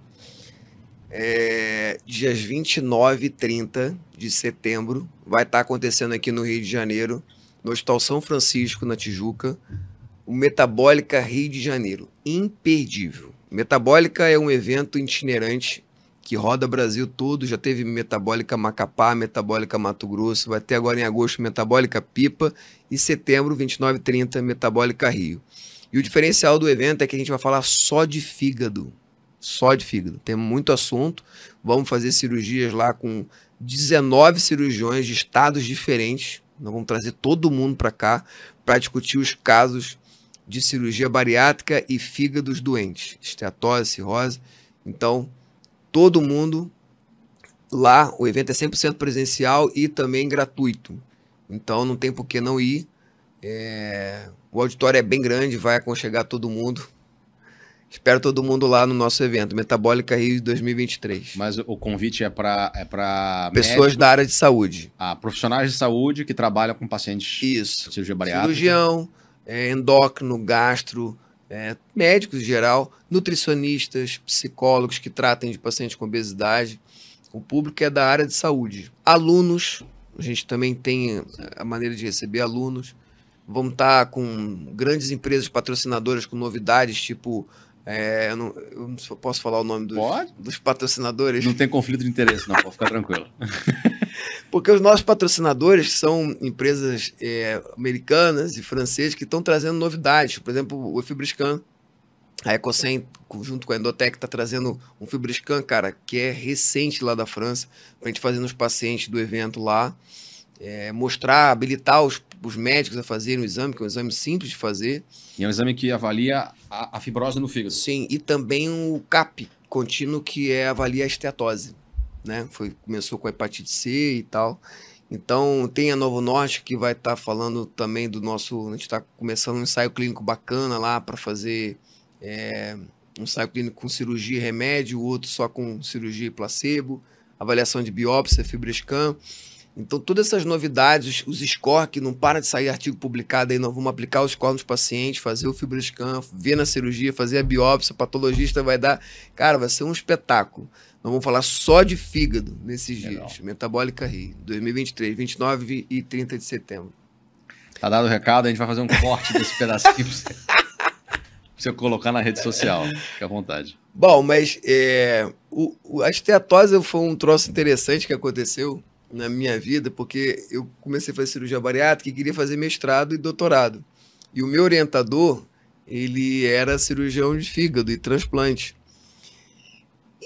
É, dias 29 e 30 de setembro vai estar tá acontecendo aqui no Rio de Janeiro, no Hospital São Francisco, na Tijuca, o Metabólica Rio de Janeiro. Imperdível. Metabólica é um evento itinerante que roda Brasil todo. Já teve Metabólica Macapá, Metabólica Mato Grosso, vai ter agora em agosto Metabólica Pipa e setembro, 29 e 30, Metabólica Rio. E o diferencial do evento é que a gente vai falar só de fígado. Só de fígado. Tem muito assunto. Vamos fazer cirurgias lá com 19 cirurgiões de estados diferentes. Nós vamos trazer todo mundo para cá para discutir os casos de cirurgia bariátrica e fígados doentes, esteatose, cirrose. Então, todo mundo lá, o evento é 100% presencial e também gratuito. Então, não tem por que não ir. É... O auditório é bem grande, vai aconchegar todo mundo. Espero todo mundo lá no nosso evento, Metabólica Rio 2023. Mas o convite é para é pessoas médicos, da área de saúde. Ah, profissionais de saúde que trabalham com pacientes Isso. cirurgia bariátrica. Cirurgião, é, endócrino, gastro, é, médicos em geral, nutricionistas, psicólogos que tratem de pacientes com obesidade. O público é da área de saúde. Alunos, a gente também tem a maneira de receber alunos. Vamos estar com grandes empresas patrocinadoras com novidades, tipo é, eu, não, eu, não, posso falar o nome dos, dos, patrocinadores? Não tem conflito de interesse, não, pode ficar tranquilo. Porque os nossos patrocinadores são empresas é, americanas e francesas que estão trazendo novidades. Por exemplo, o Fibriscan. A Ecocem, junto com a Endotec, está trazendo um Fibriscan, cara, que é recente lá da França, para a gente fazer nos pacientes do evento lá. É, mostrar, habilitar os, os médicos a fazerem o exame, que é um exame simples de fazer. E é um exame que avalia a, a fibrose no fígado. Sim, e também o CAP contínuo, que é avalia a esteatose. Né? Foi, começou com a hepatite C e tal. Então, tem a Novo Norte que vai estar tá falando também do nosso. A gente está começando um ensaio clínico bacana lá para fazer é, um ensaio clínico com cirurgia e remédio, o outro só com cirurgia e placebo, avaliação de biópsia, fibrescan. Então, todas essas novidades, os, os scores que não para de sair artigo publicado aí, nós vamos aplicar os scores nos pacientes, fazer o fibroscan, ver na cirurgia, fazer a biópsia, o patologista vai dar. Cara, vai ser um espetáculo. Nós vamos falar só de fígado nesses Legal. dias. Metabólica Rio, 2023, 29 e 30 de setembro. Tá dado o recado, a gente vai fazer um corte desse pedacinho pra você, pra você colocar na rede social. Fique à vontade. Bom, mas é, o, o, a esteatose foi um troço interessante que aconteceu na minha vida, porque eu comecei a fazer cirurgia bariátrica e queria fazer mestrado e doutorado. E o meu orientador, ele era cirurgião de fígado e transplante.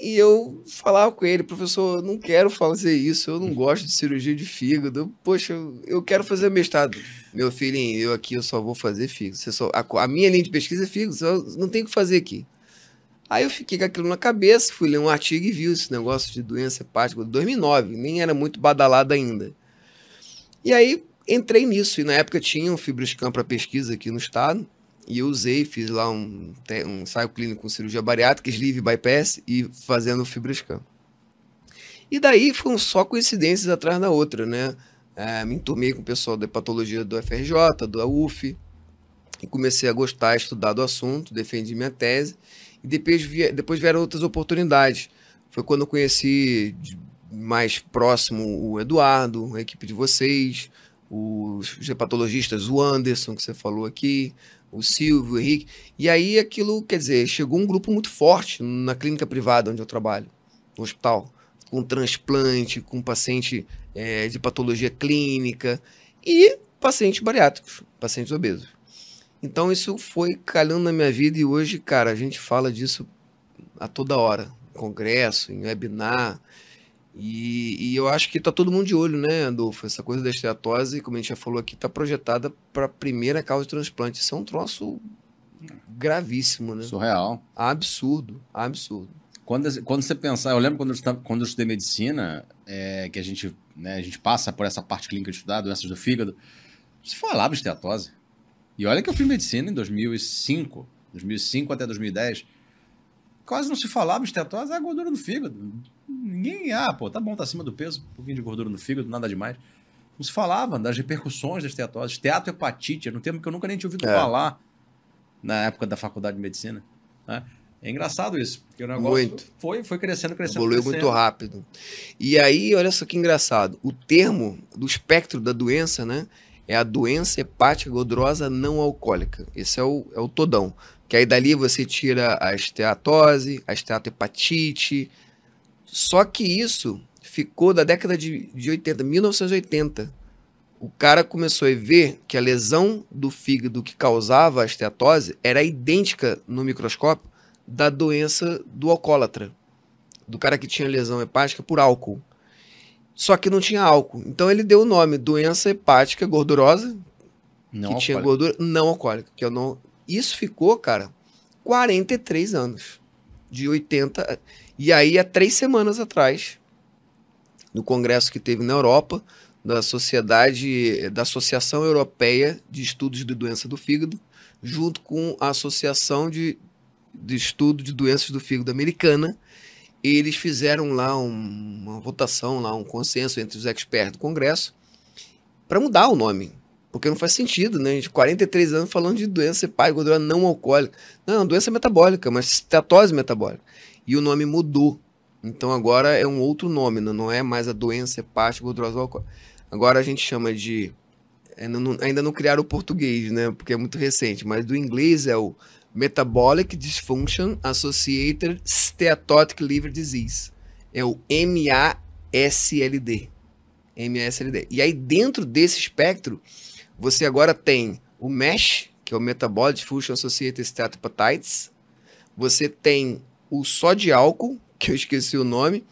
E eu falava com ele, professor, eu não quero fazer isso, eu não gosto de cirurgia de fígado. Poxa, eu quero fazer mestrado. Meu filhinho, eu aqui eu só vou fazer fígado. Você só, a, a minha linha de pesquisa é fígado, não tem o que fazer aqui. Aí eu fiquei com aquilo na cabeça, fui ler um artigo e vi esse negócio de doença hepática de 2009, nem era muito badalado ainda. E aí entrei nisso, e na época tinha um Fibroscan para pesquisa aqui no estado, e eu usei, fiz lá um, um ensaio clínico com cirurgia bariátrica, sleeve bypass e fazendo Fibroscan. E daí foram só coincidências atrás da outra, né? É, me enturmei com o pessoal da patologia do FRJ, do UF, e comecei a gostar, estudar do assunto, defendi minha tese, e depois, depois vieram outras oportunidades. Foi quando eu conheci mais próximo o Eduardo, a equipe de vocês, os hepatologistas, o Anderson, que você falou aqui, o Silvio, o Henrique. E aí aquilo, quer dizer, chegou um grupo muito forte na clínica privada onde eu trabalho, no hospital, com transplante, com paciente é, de patologia clínica e pacientes bariátricos, pacientes obesos. Então isso foi calhando na minha vida e hoje, cara, a gente fala disso a toda hora, em congresso, em webinar. E, e eu acho que tá todo mundo de olho, né, Adolfo? Essa coisa da esteatose, como a gente já falou aqui, tá projetada para a primeira causa de transplante. Isso é um troço gravíssimo, né? Surreal. Absurdo, absurdo. Quando, quando você pensar, eu lembro quando eu, quando eu estudei medicina, é, que a gente, né, a gente passa por essa parte clínica de estudar, doenças do fígado, se falava esteatose. E olha que eu fiz medicina em 2005, 2005 até 2010. Quase não se falava esteatose, é a gordura no fígado. Ninguém, ah, pô, tá bom, tá acima do peso, um pouquinho de gordura no fígado, nada demais. Não se falava das repercussões da esteatose. Esteatohepatite, era um termo que eu nunca nem tinha ouvido é. falar na época da faculdade de medicina. Né? É engraçado isso, porque o negócio muito. Foi, foi crescendo, crescendo. Evoluiu crescendo. muito rápido. E aí, olha só que engraçado. O termo do espectro da doença, né? É a doença hepática gordurosa não alcoólica. Esse é o, é o todão. Que aí dali você tira a esteatose, a esteatohepatite. Só que isso ficou da década de, de 80, 1980. O cara começou a ver que a lesão do fígado que causava a esteatose era idêntica no microscópio da doença do alcoólatra, do cara que tinha lesão hepática por álcool. Só que não tinha álcool. Então ele deu o nome doença hepática gordurosa, não que alcoólica. tinha gordura não alcoólica, que eu não Isso ficou, cara, 43 anos. De 80 e aí há três semanas atrás, no congresso que teve na Europa, da Sociedade da Associação Europeia de Estudos de Doença do Fígado, junto com a Associação de de estudo de doenças do fígado americana. Eles fizeram lá um, uma votação, lá um consenso entre os expertos do Congresso para mudar o nome. Porque não faz sentido, né? A gente, 43 anos falando de doença hepática, gordura não alcoólica. Não, doença metabólica, mas estetose metabólica. E o nome mudou. Então agora é um outro nome, não é mais a doença hepática gordurosa alcoólica. Agora a gente chama de. Ainda não, ainda não criaram o português, né? Porque é muito recente, mas do inglês é o Metabolic Dysfunction Associated Steatotic Liver Disease. É o MASLD. MASLD. E aí, dentro desse espectro, você agora tem o MESH, que é o Metabolic Dysfunction Associated Steatohepatitis. Você tem o só de álcool, que eu esqueci o nome.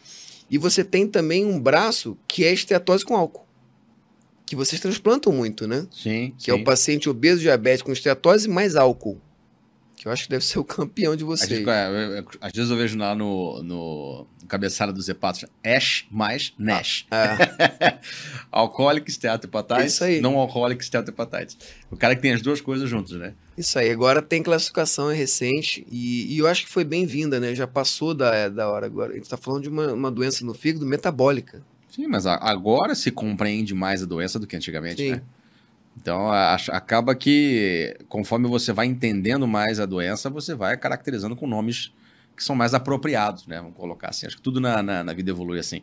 E você tem também um braço que é esteatose com álcool. Que vocês transplantam muito, né? Sim. Que sim. é o paciente obeso diabético com esteatose mais álcool que eu acho que deve ser o campeão de vocês. É, às vezes eu vejo lá no, no, cabeçalho dos hepatos, Ash mais Nash. Ah, é. steatohepatitis, Isso aí. não alcoólico steatohepatitis. O cara que tem as duas coisas juntas, né? Isso aí, agora tem classificação, é recente, e, e eu acho que foi bem-vinda, né? Já passou da, da hora agora. A gente está falando de uma, uma doença no fígado metabólica. Sim, mas agora se compreende mais a doença do que antigamente, Sim. né? Então, acaba que, conforme você vai entendendo mais a doença, você vai caracterizando com nomes que são mais apropriados, né? Vamos colocar assim. Acho que tudo na, na, na vida evolui assim.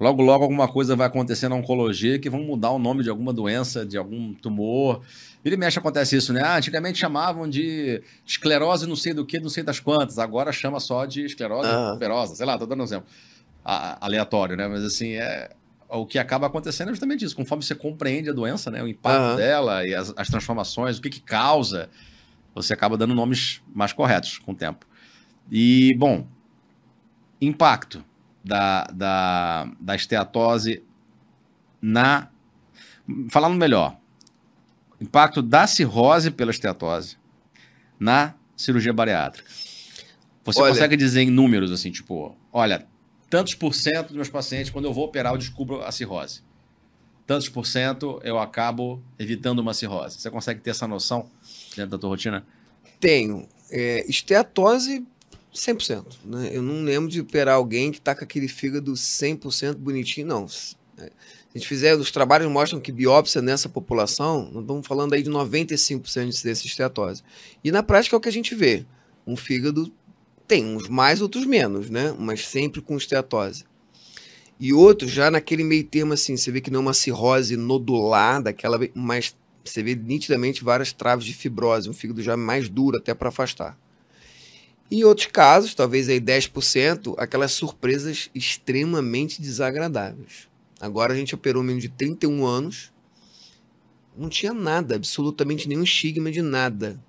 Logo, logo, alguma coisa vai acontecer na oncologia que vão mudar o nome de alguma doença, de algum tumor. Vira e mexe acontece isso, né? Ah, antigamente chamavam de esclerose não sei do que, não sei das quantas. Agora chama só de esclerose tuberosa. Sei lá, tô dando um exemplo. aleatório, né? Mas assim, é, o que acaba acontecendo é justamente isso. Conforme você compreende a doença, né, o impacto uhum. dela e as, as, transformações, o que, que causa, você acaba dando nomes mais corretos com o tempo. E, bom, impacto da, da, da esteatose na. Falando melhor, impacto da cirrose pela esteatose na cirurgia bariátrica. Você olha, consegue dizer em números assim, tipo, olha, tantos por cento dos meus pacientes, quando eu vou operar, eu descubro a cirrose. Tantos por cento eu acabo evitando uma cirrose. Você consegue ter essa noção dentro da tua rotina? Tenho. É, esteatose, 100%. Né? Eu não lembro de operar alguém que está com aquele fígado 100% bonitinho, não. É, se a gente fizer, os trabalhos mostram que biópsia nessa população, nós estamos falando aí de 95% de incidência de esteatose. E na prática é o que a gente vê. Um fígado tem uns mais, outros menos, né? Mas sempre com esteatose. E outros já naquele meio termo assim, você vê que não é uma cirrose nodular, daquela, mas você vê nitidamente várias traves de fibrose, um fígado já mais duro até para afastar. Em outros casos, talvez aí 10%, aquelas surpresas extremamente desagradáveis. Agora a gente operou um menino de 31 anos, não tinha nada, absolutamente nenhum estigma de nada.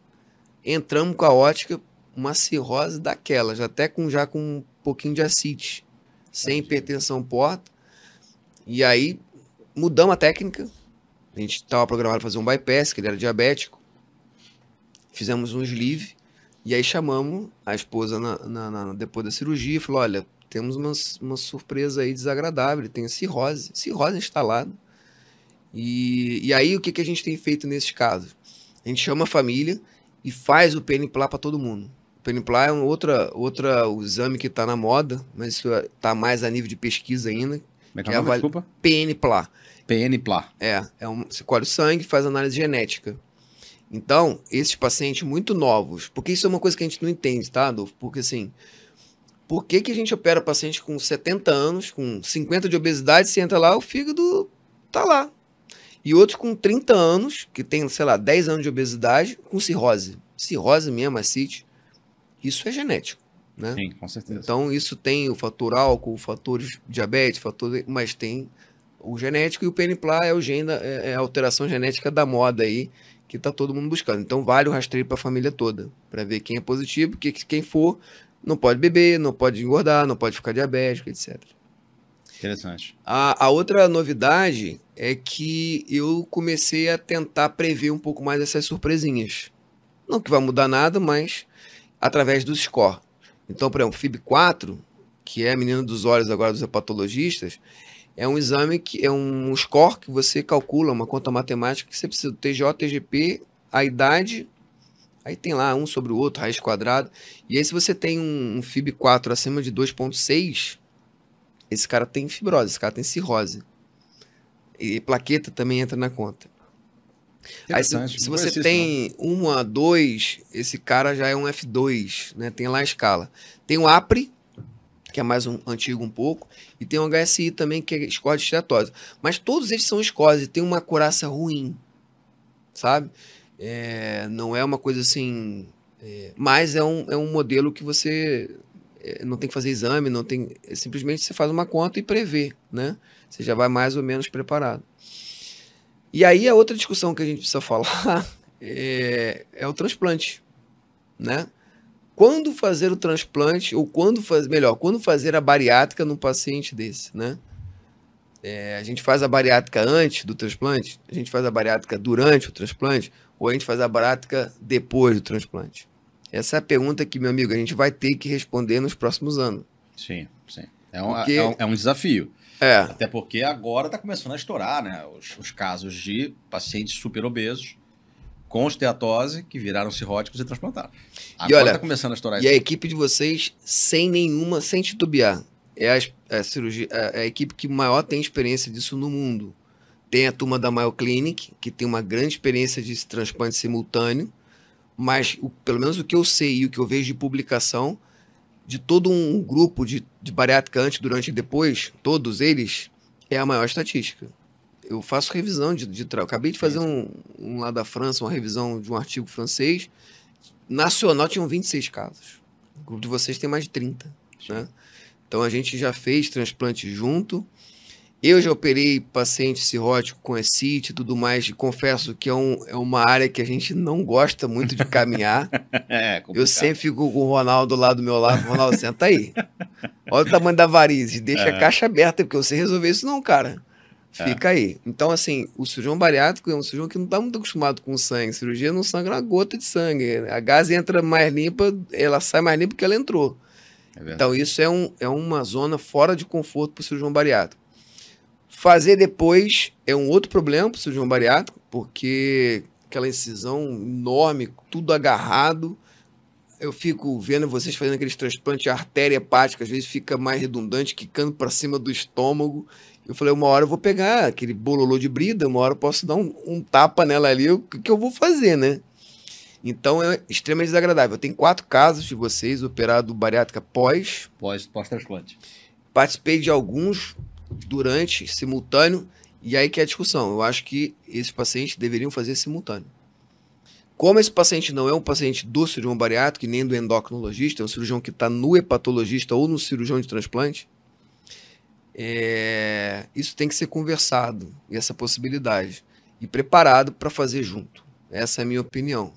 Entramos com a ótica, uma cirrose daquelas, até com já com um pouquinho de ascite, sem hipertensão porta. E aí mudamos a técnica. A gente estava programado para fazer um bypass, que ele era diabético. Fizemos um sleeve. E aí chamamos a esposa na, na, na, depois da cirurgia e falou: olha, temos uma, uma surpresa aí desagradável, tem cirrose, cirrose instalada. E, e aí o que, que a gente tem feito nesses casos? A gente chama a família e faz o PNPLA para todo mundo. O PNPLA é um outra, outra exame que está na moda, mas isso está mais a nível de pesquisa ainda. Como é que é, é nome, desculpa? PNPLA. PNPLA. É, é um, você colhe o sangue faz análise genética. Então, esses pacientes muito novos, porque isso é uma coisa que a gente não entende, tá, Adolfo? Porque assim, por que, que a gente opera paciente com 70 anos, com 50 de obesidade, se entra lá, o fígado tá lá. E outros com 30 anos, que tem, sei lá, 10 anos de obesidade, com cirrose. Cirrose mesmo, acite. Isso é genético. Né? Sim, com certeza. Então, isso tem o fator álcool, o fator diabetes, fator, mas tem o genético e o PNPLA é, o gene, é, é a alteração genética da moda aí, que está todo mundo buscando. Então, vale o rastreio para a família toda, para ver quem é positivo, que quem for não pode beber, não pode engordar, não pode ficar diabético, etc. Interessante. A, a outra novidade é que eu comecei a tentar prever um pouco mais essas surpresinhas. Não que vai mudar nada, mas através do score. Então, por exemplo, FIB4, que é a menina dos olhos agora dos hepatologistas, é um exame que é um score que você calcula, uma conta matemática que você precisa do TJ, TGP, a idade Aí tem lá um sobre o outro, raiz quadrada. E aí, se você tem um, um FIB4 acima de 2,6, esse cara tem fibrose, esse cara tem cirrose. E plaqueta também entra na conta. Aí, se, se você tem 1 a 2, esse cara já é um F2, né? Tem lá a escala. Tem o APRE, que é mais um antigo um pouco, e tem o HSI também, que é score de estetose. Mas todos eles são scores e tem uma curaça ruim, sabe? É, não é uma coisa assim. É, mas é um, é um modelo que você é, não tem que fazer exame, não tem. É, simplesmente você faz uma conta e prevê, né? Você já vai mais ou menos preparado. E aí a outra discussão que a gente precisa falar é, é o transplante, né? Quando fazer o transplante, ou quando fazer, melhor, quando fazer a bariátrica num paciente desse, né? É, a gente faz a bariátrica antes do transplante, a gente faz a bariátrica durante o transplante, ou a gente faz a bariátrica depois do transplante? Essa é a pergunta que, meu amigo, a gente vai ter que responder nos próximos anos. Sim, sim. É um, porque... é um, é um desafio. É. Até porque agora está começando a estourar né, os, os, casos de pacientes super obesos com esteatose que viraram cirróticos e transplantaram. Agora e olha, tá começando a estourar E isso. a equipe de vocês, sem nenhuma, sem titubear, é a, é a cirurgia, é, é a equipe que maior tem experiência disso no mundo. Tem a turma da Mayo Clinic, que tem uma grande experiência de transplante simultâneo, mas o, pelo menos o que eu sei e o que eu vejo de publicação, de todo um grupo de, de bariátrica antes, durante e depois, todos eles, é a maior estatística. Eu faço revisão de, de Acabei de fazer um, um lá da França, uma revisão de um artigo francês. Nacional tinham 26 casos. O grupo de vocês tem mais de 30. Né? Então a gente já fez transplante junto. Eu já operei paciente cirrótico com ECIT e tudo mais, e confesso que é, um, é uma área que a gente não gosta muito de caminhar. é, eu sempre fico com o Ronaldo lá do meu lado. Ronaldo, senta aí. Olha o tamanho da varize, deixa é. a caixa aberta, porque você resolver isso não, cara. É. Fica é. aí. Então, assim, o cirurgião bariátrico é um cirurgião que não está muito acostumado com sangue. cirurgia não sangra uma gota de sangue. A gás entra mais limpa, ela sai mais limpa porque ela entrou. É então, isso é, um, é uma zona fora de conforto para o cirurgião bariátrico. Fazer depois é um outro problema para o cirurgião bariátrico, porque aquela incisão enorme, tudo agarrado. Eu fico vendo vocês fazendo aqueles transplantes de artéria hepática, às vezes fica mais redundante, quicando para cima do estômago. Eu falei, uma hora eu vou pegar aquele bololô de brida, uma hora eu posso dar um, um tapa nela ali, o que, que eu vou fazer, né? Então é extremamente desagradável. Eu tenho quatro casos de vocês operado bariátrica pós. Pós, pós-transplante. Participei de alguns durante, simultâneo, e aí que é a discussão. Eu acho que esses pacientes deveriam fazer simultâneo. Como esse paciente não é um paciente do cirurgião bariátrico, nem do endocrinologista, é um cirurgião que está no hepatologista ou no cirurgião de transplante, é... isso tem que ser conversado, essa possibilidade, e preparado para fazer junto. Essa é a minha opinião.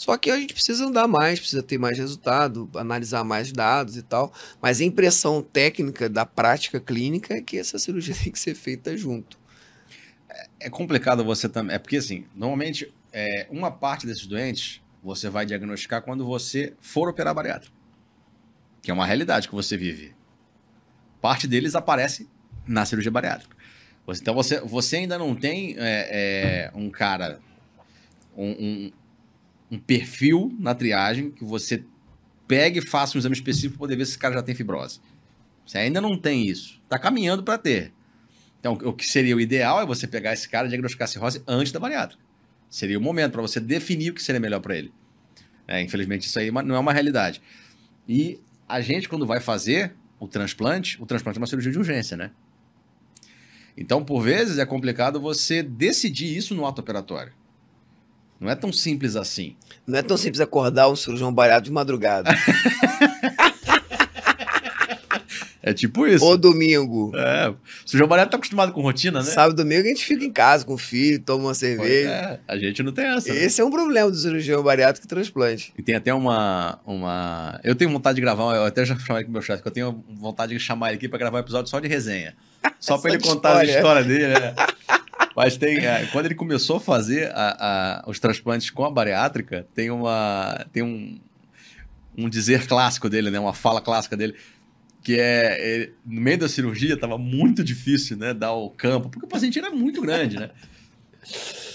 Só que a gente precisa andar mais, precisa ter mais resultado, analisar mais dados e tal. Mas a impressão técnica da prática clínica é que essa cirurgia tem que ser feita junto. É complicado você também. É porque, assim, normalmente, é, uma parte desses doentes você vai diagnosticar quando você for operar bariátrico. Que é uma realidade que você vive. Parte deles aparece na cirurgia bariátrica. Então você, você ainda não tem é, é, um cara, um, um, perfil na triagem que você pegue e faça um exame específico para poder ver se esse cara já tem fibrose. Você ainda não tem isso. Está caminhando para ter. Então, o que seria o ideal é você pegar esse cara e diagnosticar cirrose antes da bariátrica. Seria o momento para você definir o que seria melhor para ele. É, infelizmente, isso aí é não é uma realidade. E a gente, quando vai fazer o transplante, o transplante é uma cirurgia de urgência, né? Então, por vezes, é complicado você decidir isso no ato operatório. Não é tão simples assim. Não é tão simples acordar um cirurgião barato de madrugada. é tipo isso. Ou domingo. É. O cirurgião barato tá acostumado com rotina, né? Sábado domingo a gente fica em casa com o filho, toma uma cerveja. É, a gente não tem essa. Né? Esse né? é um problema do cirurgião bariátrico e transplante. E tem até uma, uma. Eu tenho vontade de gravar, eu até já com o meu chefe, que eu tenho vontade de chamar ele aqui para gravar um episódio só de resenha. Só para ele contar história. a história dele, né? Mas tem. É, quando ele começou a fazer a, a, os transplantes com a bariátrica, tem uma. Tem um, um dizer clássico dele, né? Uma fala clássica dele. Que é. Ele, no meio da cirurgia estava muito difícil, né? Dar o campo, porque o paciente era muito grande, né?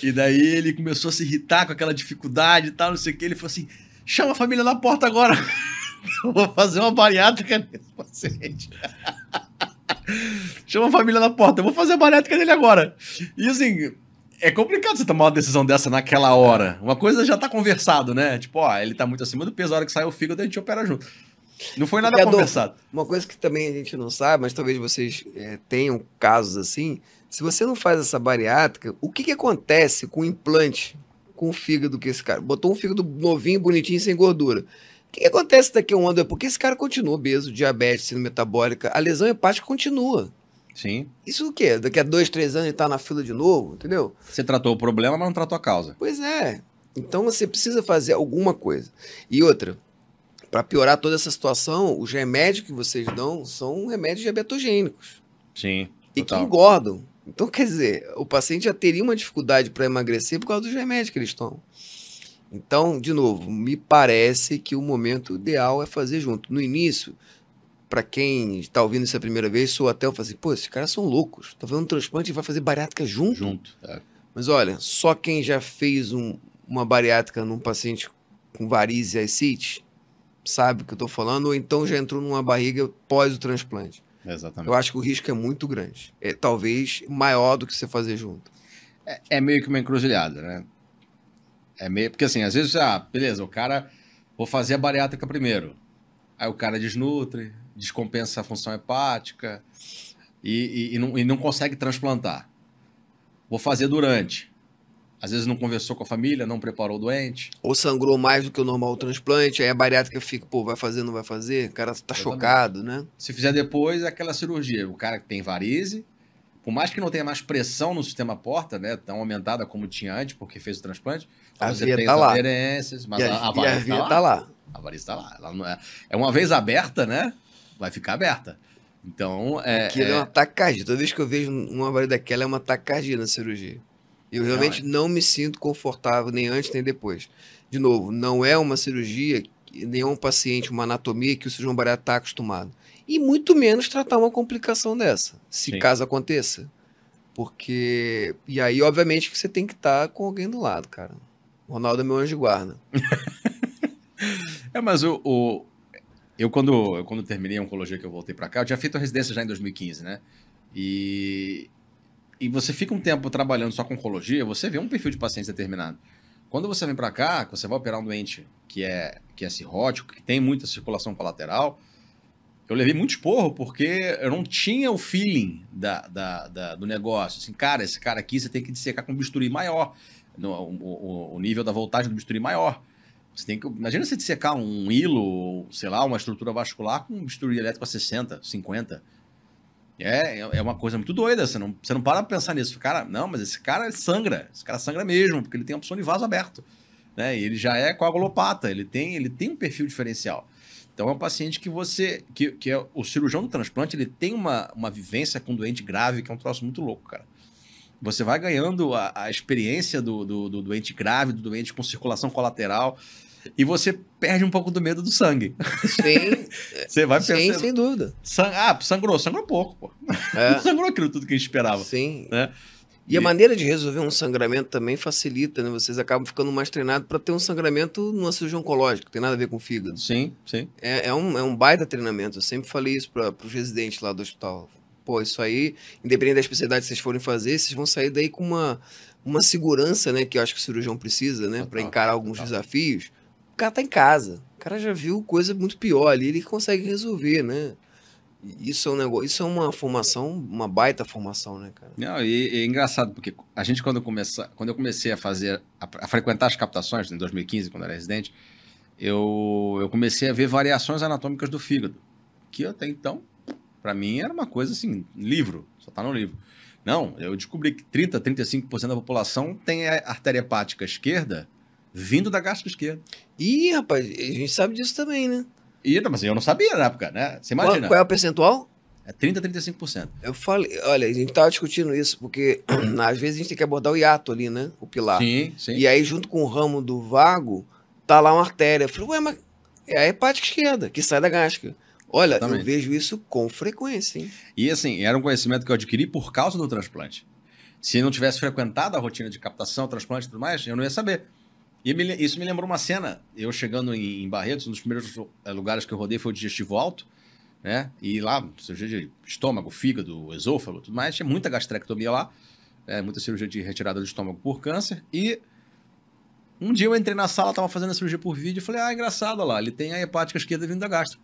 E daí ele começou a se irritar com aquela dificuldade e tal, não sei o que. Ele falou assim: chama a família na porta agora. Eu vou fazer uma bariátrica nesse paciente. Chama a família na porta, eu vou fazer a bariátrica dele agora. E assim, é complicado você tomar uma decisão dessa naquela hora. Uma coisa já tá conversado, né? Tipo, ó, ele tá muito acima do peso, a hora que sai o fígado a gente opera junto. Não foi nada conversado. Uma coisa que também a gente não sabe, mas talvez vocês é, tenham casos assim. Se você não faz essa bariátrica, o que, que acontece com o implante, com o fígado que esse cara. Botou um fígado novinho, bonitinho, sem gordura que, que acontece daqui a um ano? Porque esse cara continua obeso, diabetes, sendo metabólica, a lesão hepática continua. Sim. Isso o quê? Daqui a dois, três anos ele tá na fila de novo, entendeu? Você tratou o problema, mas não tratou a causa. Pois é. Então você precisa fazer alguma coisa. E outra, para piorar toda essa situação, os remédios que vocês dão são remédios diabetogênicos. Sim. E que engordam. Então, quer dizer, o paciente já teria uma dificuldade para emagrecer por causa dos remédios que eles tomam. Então, de novo, me parece que o momento ideal é fazer junto. No início, para quem está ouvindo isso a primeira vez, sou até eu falo assim, pô, esses caras são loucos. Tá fazendo um transplante e vai fazer bariátrica junto? Junto, é. Mas olha, só quem já fez um, uma bariátrica num paciente com varize e ascite sabe o que eu estou falando, ou então já entrou numa barriga pós o transplante. Exatamente. Eu acho que o risco é muito grande. É talvez maior do que você fazer junto. É, é meio que uma encruzilhada, né? É meio. Porque assim, às vezes, ah, beleza, o cara. Vou fazer a bariátrica primeiro. Aí o cara desnutre, descompensa a função hepática e, e, e, não, e não consegue transplantar. Vou fazer durante. Às vezes não conversou com a família, não preparou o doente. Ou sangrou mais do que o normal o transplante, aí a bariátrica fica, pô, vai fazer, não vai fazer? O cara tá Exatamente. chocado, né? Se fizer depois, é aquela cirurgia. O cara que tem varize, por mais que não tenha mais pressão no sistema porta, né, tão aumentada como tinha antes, porque fez o transplante, a você tem tá lá. aderências, mas e a, a, a variz tá, tá lá. A variz tá lá. Ela não é, é uma vez aberta, né, vai ficar aberta. Então, é... Aquilo é, é uma taquicardia. Toda vez que eu vejo uma variz daquela, é uma taquicardia na cirurgia. Eu realmente não, é. não me sinto confortável, nem antes nem depois. De novo, não é uma cirurgia, nem é um paciente, uma anatomia que o cirurgião bariátrico está acostumado e muito menos tratar uma complicação dessa, se Sim. caso aconteça. Porque. E aí, obviamente, que você tem que estar tá com alguém do lado, cara. O Ronaldo é meu anjo de guarda. é, mas o, o, eu, quando, eu, quando terminei a oncologia que eu voltei para cá, eu tinha feito a residência já em 2015, né? E, e você fica um tempo trabalhando só com oncologia, você vê um perfil de paciente determinado. Quando você vem para cá, você vai operar um doente que é, que é cirrótico, que tem muita circulação colateral, eu levei muito esporro porque eu não tinha o feeling da, da, da, do negócio. Assim, cara, esse cara aqui você tem que dissecar com um bisturi maior. No, o, o, nível da voltagem do bisturi maior. Você tem que, imagina você dissecar um hilo, sei lá, uma estrutura vascular com um bisturi elétrico a 60, 50. É, é uma coisa muito doida. Você não, você não para pra pensar nisso. Cara, não, mas esse cara sangra. Esse cara sangra mesmo, porque ele tem a opção de vaso aberto. né? E ele já é coagulopata, ele tem, ele tem um perfil diferencial. Então é um paciente que você. que, que é o cirurgião do transplante, ele tem uma, uma vivência com doente grave, que é um troço muito louco, cara. Você vai ganhando a, a experiência do, do, do doente grave, do doente com circulação colateral e você perde um pouco do medo do sangue. Sim. você vai Sim, pensando. sem dúvida. Sang... Ah, sangrou, sangrou pouco, pô. É. Não sangrou aquilo tudo que a gente esperava. Sim. Né? E a maneira de resolver um sangramento também facilita, né? Vocês acabam ficando mais treinados para ter um sangramento numa cirurgia oncológica, que tem nada a ver com o fígado. Sim, sim. É, é um, é um baita treinamento. Eu sempre falei isso para os residentes lá do hospital. Pô, isso aí, independente da especialidade que vocês forem fazer, vocês vão sair daí com uma, uma segurança, né? Que eu acho que o cirurgião precisa, né? Para encarar alguns desafios. O cara tá em casa. O cara já viu coisa muito pior ali, ele consegue resolver, né? Isso é um negócio, isso é uma formação, uma baita formação, né, cara? Não, e, e é engraçado, porque a gente, quando, começa, quando eu comecei a fazer, a, a frequentar as captações, em 2015, quando eu era residente, eu, eu comecei a ver variações anatômicas do fígado, que até então, para mim, era uma coisa assim, livro, só tá no livro. Não, eu descobri que 30, 35% da população tem a artéria hepática esquerda vindo da gástrica esquerda. Ih, rapaz, a gente sabe disso também, né? E, não, mas eu não sabia na época, né? Você Qual, imagina, qual é o percentual? é 30, 35%. Eu falei, olha, a gente tava discutindo isso, porque às vezes a gente tem que abordar o hiato ali, né? O pilar. Sim, sim. E aí, junto com o ramo do vago, tá lá uma artéria. Eu falei, ué, mas é a hepática esquerda, que sai da gástrica. Olha, Exatamente. eu vejo isso com frequência, hein? E assim, era um conhecimento que eu adquiri por causa do transplante. Se eu não tivesse frequentado a rotina de captação, transplante e tudo mais, eu não ia saber. E me isso me lembrou uma cena, eu chegando em, em Barretos, um dos primeiros eh, lugares que eu rodei foi o digestivo alto, né? E lá, cirurgia de estômago, fígado, esôfago, tudo mais, tinha muita gastrectomia lá, né? muita cirurgia de retirada do estômago por câncer. E um dia eu entrei na sala, tava fazendo a cirurgia por vídeo e falei, ah, engraçado lá, ele tem a hepática esquerda vindo da gástrica.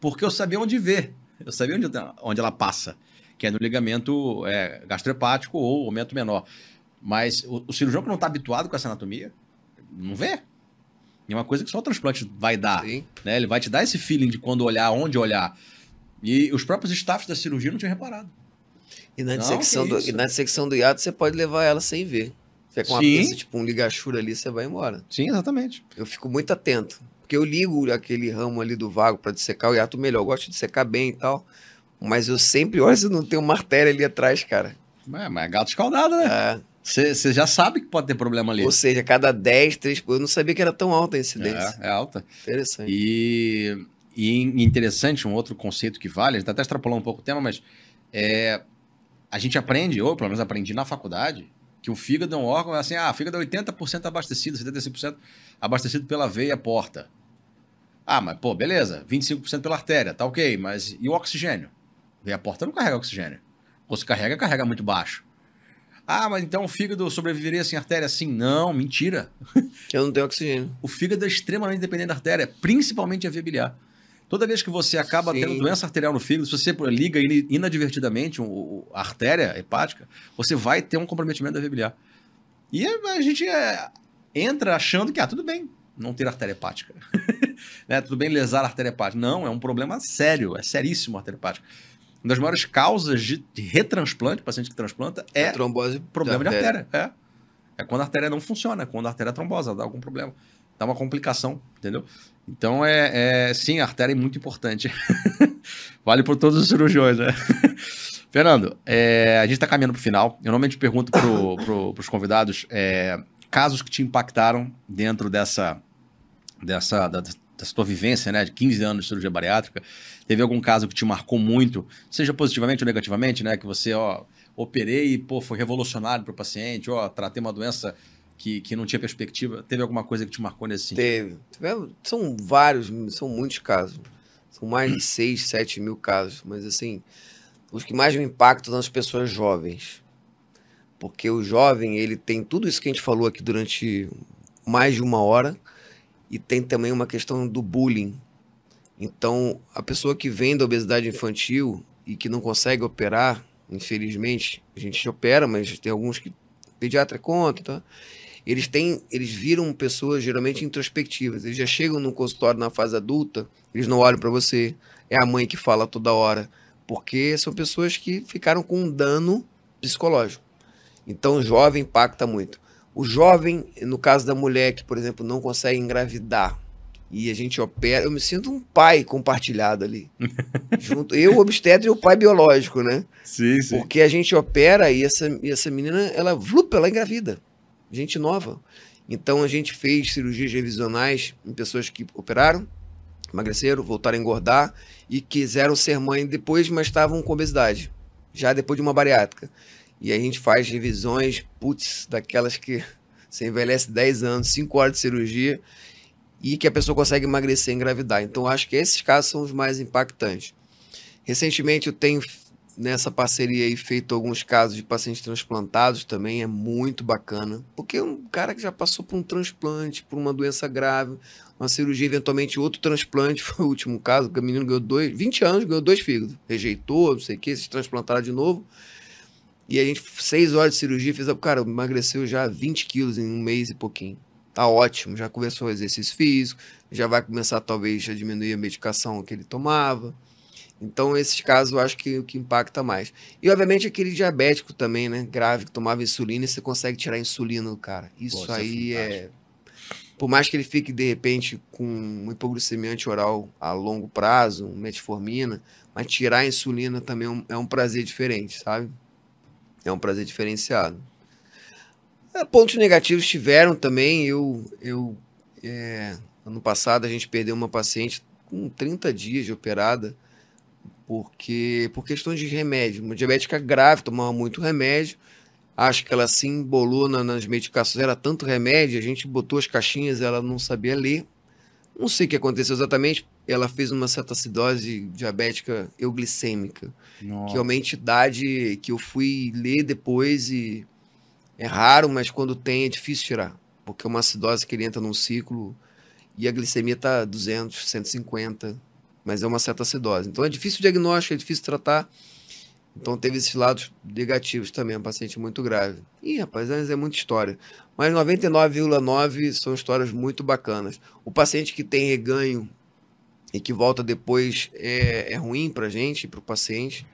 Porque eu sabia onde ver, eu sabia onde, onde ela passa, que é no ligamento é, gastrohepático ou aumento menor. Mas o, o cirurgião que não está habituado com essa anatomia, não vê. E é uma coisa que só o transplante vai dar. Sim. Né? Ele vai te dar esse feeling de quando olhar, onde olhar. E os próprios staffs da cirurgia não tinham reparado. E na, Não, dissecção do, e na dissecção do hiato, você pode levar ela sem ver. Se é com uma Sim. pinça, tipo um ligachura ali, você vai embora. Sim, exatamente. Eu fico muito atento. Porque eu ligo aquele ramo ali do vago para dissecar o hiato melhor. Eu gosto de secar bem e tal. Mas eu sempre olho se não tem uma artéria ali atrás, cara. É, mas é gato escaldado, né? É. Você já sabe que pode ter problema ali. Ou seja, cada 10, 3. Eu não sabia que era tão alta a incidência. É, é alta. Interessante. E, e interessante, um outro conceito que vale, a gente tá até extrapolando um pouco o tema, mas é, a gente aprende, ou pelo menos aprendi na faculdade, que o fígado é um órgão, assim, ah, fígado é 80% abastecido, 75% abastecido pela veia porta. Ah, mas pô, beleza, 25% pela artéria, tá ok, mas e o oxigênio? Veia porta não carrega oxigênio. Ou se carrega, carrega muito baixo. Ah, mas então o fígado sobreviveria sem artéria? Sim, não, mentira. Eu não tenho oxigênio. O fígado é extremamente dependente da artéria, principalmente a via biliar. Toda vez que você acaba Sim. tendo doença arterial no fígado, se você liga in- inadvertidamente a artéria hepática, você vai ter um comprometimento da via biliar. E a a gente é, entra achando que, ah, tudo bem não ter artéria hepática. né? Tudo bem lesar a artéria hepática. Não, é um problema sério, é seríssimo a artéria hepática. Uma das maiores causas de, retransplante, paciente que transplanta, é a trombose problema de artéria. É. É quando a artéria não funciona, é quando a artéria é trombosa, dá algum problema. Dá uma complicação, entendeu? Então, é, é sim, a artéria é muito importante. vale por todos os cirurgiões, né? Fernando, é, a gente está caminhando para o final. Eu normalmente pergunto para pro, os convidados é, casos que te impactaram dentro dessa, dessa, da, dessa tua vivência, né? De 15 anos de cirurgia bariátrica. Teve algum caso que te marcou muito, seja positivamente ou negativamente, né? Que você, ó, operei e, pô, foi revolucionário para o paciente, ó, tratei uma doença que, que não tinha perspectiva. Teve alguma coisa que te marcou nesse sentido? Teve. São vários, são muitos casos. São mais de 6, 7 mil casos. Mas, assim, os que mais me impactam são as pessoas jovens. Porque o jovem, ele tem tudo isso que a gente falou aqui durante mais de uma hora. E tem também uma questão do bullying. Então, a pessoa que vem da obesidade infantil e que não consegue operar, infelizmente, a gente opera, mas tem alguns que pediatra contra, tá? eles têm, eles viram pessoas geralmente introspectivas. Eles já chegam no consultório na fase adulta, eles não olham para você. É a mãe que fala toda hora, porque são pessoas que ficaram com um dano psicológico. Então, o jovem impacta muito. O jovem, no caso da mulher que, por exemplo, não consegue engravidar e a gente opera, eu me sinto um pai compartilhado ali. junto, eu, obstetra e o pai biológico, né? Sim, sim. Porque a gente opera e essa, e essa menina, ela, vlup, ela engravida. Gente nova. Então a gente fez cirurgias revisionais em pessoas que operaram, emagreceram, voltaram a engordar e quiseram ser mãe depois, mas estavam com obesidade, já depois de uma bariátrica. E a gente faz revisões, putz, daquelas que você envelhece 10 anos, 5 horas de cirurgia e que a pessoa consegue emagrecer e engravidar. Então acho que esses casos são os mais impactantes. Recentemente eu tenho nessa parceria aí feito alguns casos de pacientes transplantados também, é muito bacana. Porque um cara que já passou por um transplante, por uma doença grave, uma cirurgia, eventualmente outro transplante, foi o último caso, o menino ganhou dois, 20 anos, ganhou dois fígados, rejeitou, não sei o que, se transplantaram de novo. E a gente, seis horas de cirurgia, fez, cara, emagreceu já 20 quilos em um mês e pouquinho. Tá ótimo, já começou o exercício físico, já vai começar talvez a diminuir a medicação que ele tomava. Então, esses casos eu acho que o que impacta mais. E, obviamente, aquele diabético também, né? Grave, que tomava insulina e você consegue tirar a insulina do cara. Isso Pô, aí é, é, Por mais que ele fique, de repente, com um hipoglicemia oral a longo prazo, metformina, mas tirar a insulina também é um, é um prazer diferente, sabe? É um prazer diferenciado. É, pontos negativos tiveram também. Eu, eu é, ano passado, a gente perdeu uma paciente com 30 dias de operada porque por questões de remédio. Uma diabética grave, tomava muito remédio. Acho que ela se embolou na, nas medicações, era tanto remédio, a gente botou as caixinhas, ela não sabia ler. Não sei o que aconteceu exatamente. Ela fez uma cetoacidose diabética euglicêmica, Nossa. que é uma entidade que eu fui ler depois e é raro, mas quando tem é difícil tirar, porque é uma acidose que ele entra num ciclo e a glicemia está 200, 150 mas é uma cetoacidose. Então é difícil o diagnóstico, é difícil tratar. Então teve esses lados negativos também, um paciente muito grave. Ih, rapaz, é muita história. Mas 99,9 são histórias muito bacanas. O paciente que tem reganho e que volta depois é, é ruim pra gente, pro paciente.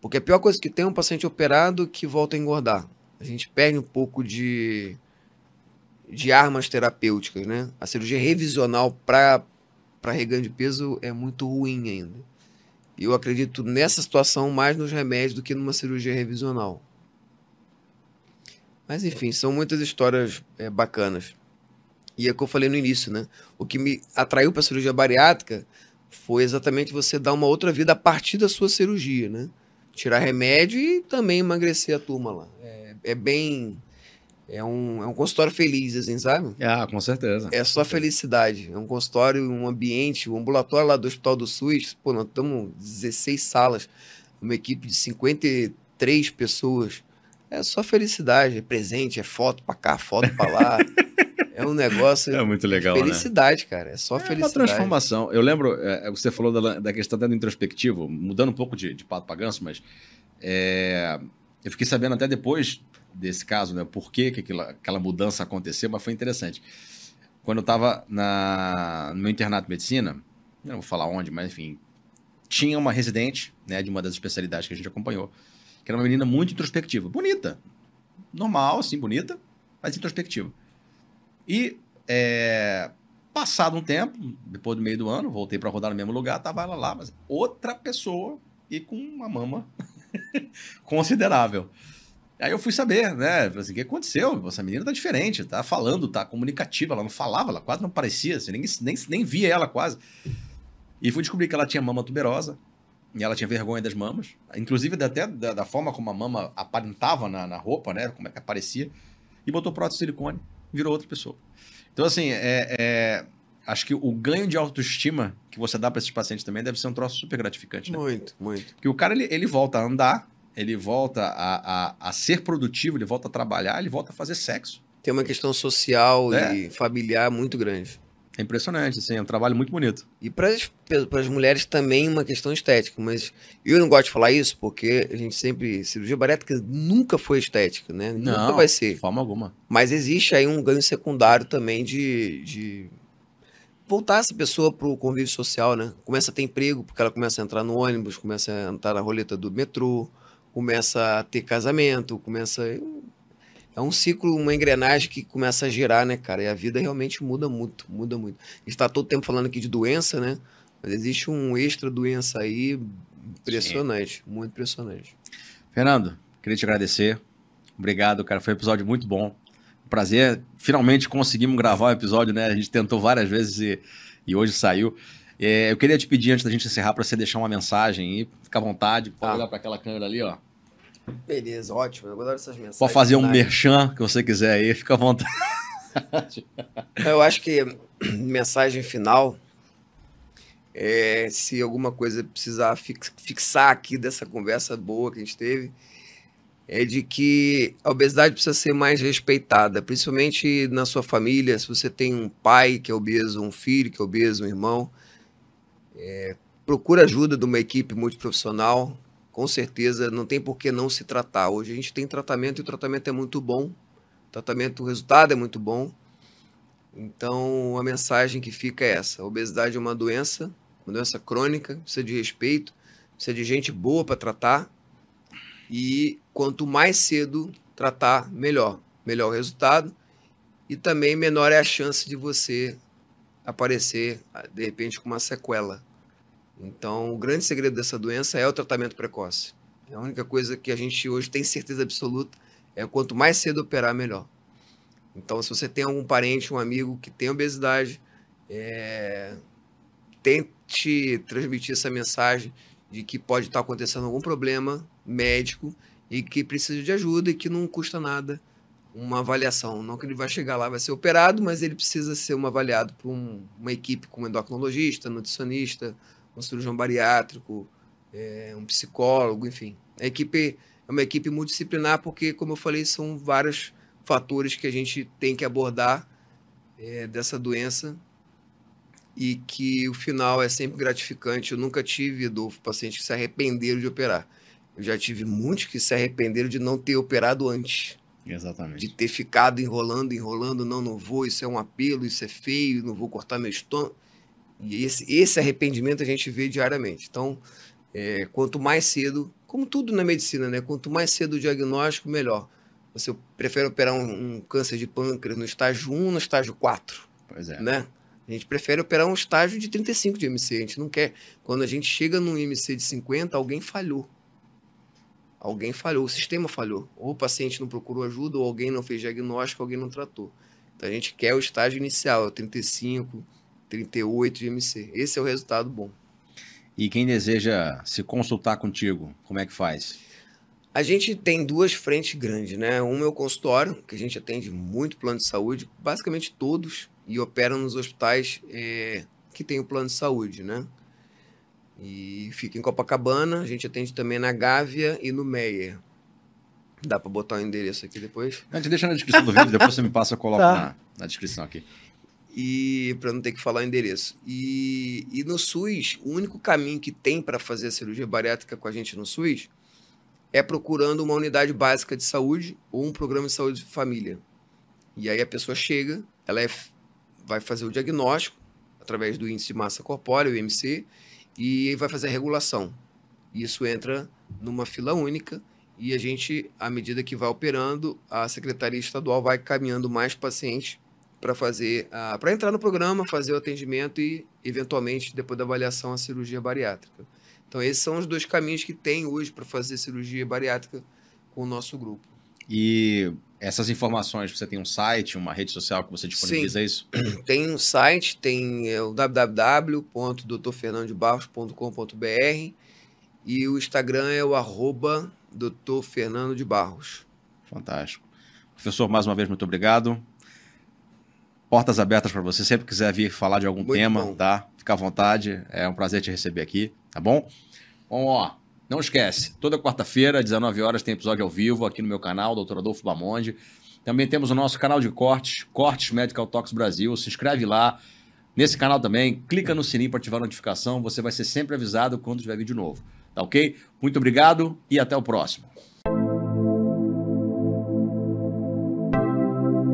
Porque a pior coisa que tem é um paciente operado que volta a engordar. A gente perde um pouco de, de armas terapêuticas, né? A cirurgia revisional para para reganho de peso é muito ruim ainda. E eu acredito nessa situação mais nos remédios do que numa cirurgia revisional. Mas enfim, são muitas histórias é, bacanas. E é o que eu falei no início, né? O que me atraiu para a cirurgia bariátrica foi exatamente você dar uma outra vida a partir da sua cirurgia, né? Tirar remédio e também emagrecer a turma lá. É, é bem é um, é um consultório feliz, assim, sabe? Ah, com certeza. É só felicidade. É um consultório, um ambiente, um ambulatório lá do Hospital do SUS. Pô, nós estamos 16 salas, uma equipe de 53 pessoas. É só felicidade. É presente, é foto pra cá, foto pra lá. é um negócio. É muito legal. Né? Felicidade, né? cara. É só é felicidade. É uma transformação. Eu lembro, é, você falou da, da questão do introspectivo, mudando um pouco de, de pato pra ganso, mas. É, eu fiquei sabendo até depois desse caso, né? Por que, que aquela, aquela mudança aconteceu, mas foi interessante. Quando eu estava no meu internato de medicina, não vou falar onde, mas enfim, tinha uma residente, né, de uma das especialidades que a gente acompanhou, que era uma menina muito introspectiva, bonita, normal, assim, bonita, mas introspectiva. E é, passado um tempo, depois do meio do ano, voltei para rodar no mesmo lugar, tava ela lá, mas outra pessoa e com uma mama considerável. Aí eu fui saber, né? Assim, o que aconteceu? Essa menina tá diferente, tá falando, tá comunicativa, ela não falava, ela quase não parecia, assim, nem, nem, nem via ela quase. E fui descobrir que ela tinha mama tuberosa, e ela tinha vergonha das mamas, inclusive até da, da forma como a mama aparentava na, na, roupa, né? Como é que aparecia, e botou prótese de silicone, virou outra pessoa. Então, assim, é, é, acho que o ganho de autoestima que você dá para esses pacientes também deve ser um troço super gratificante, né? Muito, muito. Porque o cara, ele, ele volta a andar, ele volta a, a, a, ser produtivo, ele volta a trabalhar, ele volta a fazer sexo. Tem uma questão social é. e familiar muito grande. É impressionante, assim, é um trabalho muito bonito. E para as mulheres também uma questão estética, mas eu não gosto de falar isso porque a gente sempre. Cirurgia bariátrica nunca foi estética, né? Não, nunca vai ser. De forma alguma. Mas existe aí um ganho secundário também de, de voltar essa pessoa para o convívio social, né? Começa a ter emprego, porque ela começa a entrar no ônibus, começa a entrar na roleta do metrô, começa a ter casamento, começa. É um ciclo, uma engrenagem que começa a girar, né, cara? E a vida realmente muda muito, muda muito. A gente tá todo tempo falando aqui de doença, né? Mas existe um extra doença aí impressionante, Sim. muito impressionante. Fernando, queria te agradecer. Obrigado, cara. Foi um episódio muito bom. Prazer. Finalmente conseguimos gravar o um episódio, né? A gente tentou várias vezes e, e hoje saiu. É, eu queria te pedir, antes da gente encerrar, para você deixar uma mensagem e fica à vontade. Pode ah. olhar para aquela câmera ali, ó. Beleza, ótimo. Eu adoro essas mensagens. Pode fazer um merchan que você quiser aí, fica à vontade. Eu acho que mensagem final é, se alguma coisa precisar fixar aqui dessa conversa boa que a gente teve, é de que a obesidade precisa ser mais respeitada, principalmente na sua família. Se você tem um pai que é obeso, um filho que é obeso, um irmão, é, procura ajuda de uma equipe multiprofissional. Com certeza, não tem por que não se tratar. Hoje a gente tem tratamento e o tratamento é muito bom. O tratamento, o resultado é muito bom. Então, a mensagem que fica é essa: a obesidade é uma doença, uma doença crônica, precisa de respeito, precisa de gente boa para tratar. E quanto mais cedo tratar, melhor. Melhor o resultado. E também menor é a chance de você aparecer, de repente, com uma sequela. Então, o grande segredo dessa doença é o tratamento precoce. A única coisa que a gente hoje tem certeza absoluta é quanto mais cedo operar, melhor. Então, se você tem algum parente, um amigo que tem obesidade, é... tente transmitir essa mensagem de que pode estar acontecendo algum problema médico e que precisa de ajuda e que não custa nada uma avaliação. Não que ele vai chegar lá, vai ser operado, mas ele precisa ser um avaliado por um, uma equipe como endocrinologista, nutricionista, um cirurgião bariátrico, é, um psicólogo, enfim. A equipe é uma equipe multidisciplinar porque, como eu falei, são vários fatores que a gente tem que abordar é, dessa doença e que o final é sempre gratificante. Eu nunca tive, Adolfo, pacientes que se arrependeram de operar. Eu já tive muitos que se arrependeram de não ter operado antes. Exatamente. De ter ficado enrolando, enrolando, não, não vou, isso é um apelo, isso é feio, não vou cortar meu estômago. E esse, esse arrependimento a gente vê diariamente. Então, é, quanto mais cedo, como tudo na medicina, né? Quanto mais cedo o diagnóstico, melhor. Você prefere operar um, um câncer de pâncreas no estágio 1 ou no estágio 4? Pois é. Né? A gente prefere operar um estágio de 35 de IMC. A gente não quer. Quando a gente chega num IMC de 50, alguém falhou. Alguém falhou, o sistema falhou. Ou o paciente não procurou ajuda, ou alguém não fez diagnóstico, alguém não tratou. Então a gente quer o estágio inicial, 35, 38 de IMC. Esse é o resultado bom. E quem deseja se consultar contigo, como é que faz? A gente tem duas frentes grandes, né? Um é o consultório, que a gente atende muito plano de saúde, basicamente todos, e operam nos hospitais é, que tem o plano de saúde, né? E fica em Copacabana, a gente atende também na Gávea e no Meyer. Dá para botar o endereço aqui depois? A gente deixa na descrição do vídeo, depois você me passa, eu coloco tá. na, na descrição aqui e para não ter que falar o endereço. E, e no SUS, o único caminho que tem para fazer a cirurgia bariátrica com a gente no SUS é procurando uma unidade básica de saúde ou um programa de saúde de família. E aí a pessoa chega, ela é, vai fazer o diagnóstico através do índice de massa corpórea, o IMC, e vai fazer a regulação. Isso entra numa fila única e a gente, à medida que vai operando, a Secretaria Estadual vai caminhando mais pacientes para fazer, para entrar no programa, fazer o atendimento e, eventualmente, depois da avaliação, a cirurgia bariátrica. Então, esses são os dois caminhos que tem hoje para fazer cirurgia bariátrica com o nosso grupo. E essas informações, você tem um site, uma rede social que você disponibiliza Sim. isso? Tem um site, tem é, o www.doutorfernandodebarros.com.br e o Instagram é o arroba Dr. Fernando de Barros. Fantástico. Professor, mais uma vez, muito obrigado portas abertas para você. Sempre quiser vir falar de algum Muito tema, bom. tá? Fica à vontade. É um prazer te receber aqui, tá bom? Bom, ó, não esquece, toda quarta-feira, 19 horas, tem episódio ao vivo aqui no meu canal, Dr. Adolfo Bamonde. Também temos o nosso canal de cortes, Cortes Medical Talks Brasil. Se inscreve lá. Nesse canal também, clica no sininho para ativar a notificação. Você vai ser sempre avisado quando tiver vídeo novo. Tá ok? Muito obrigado e até o próximo.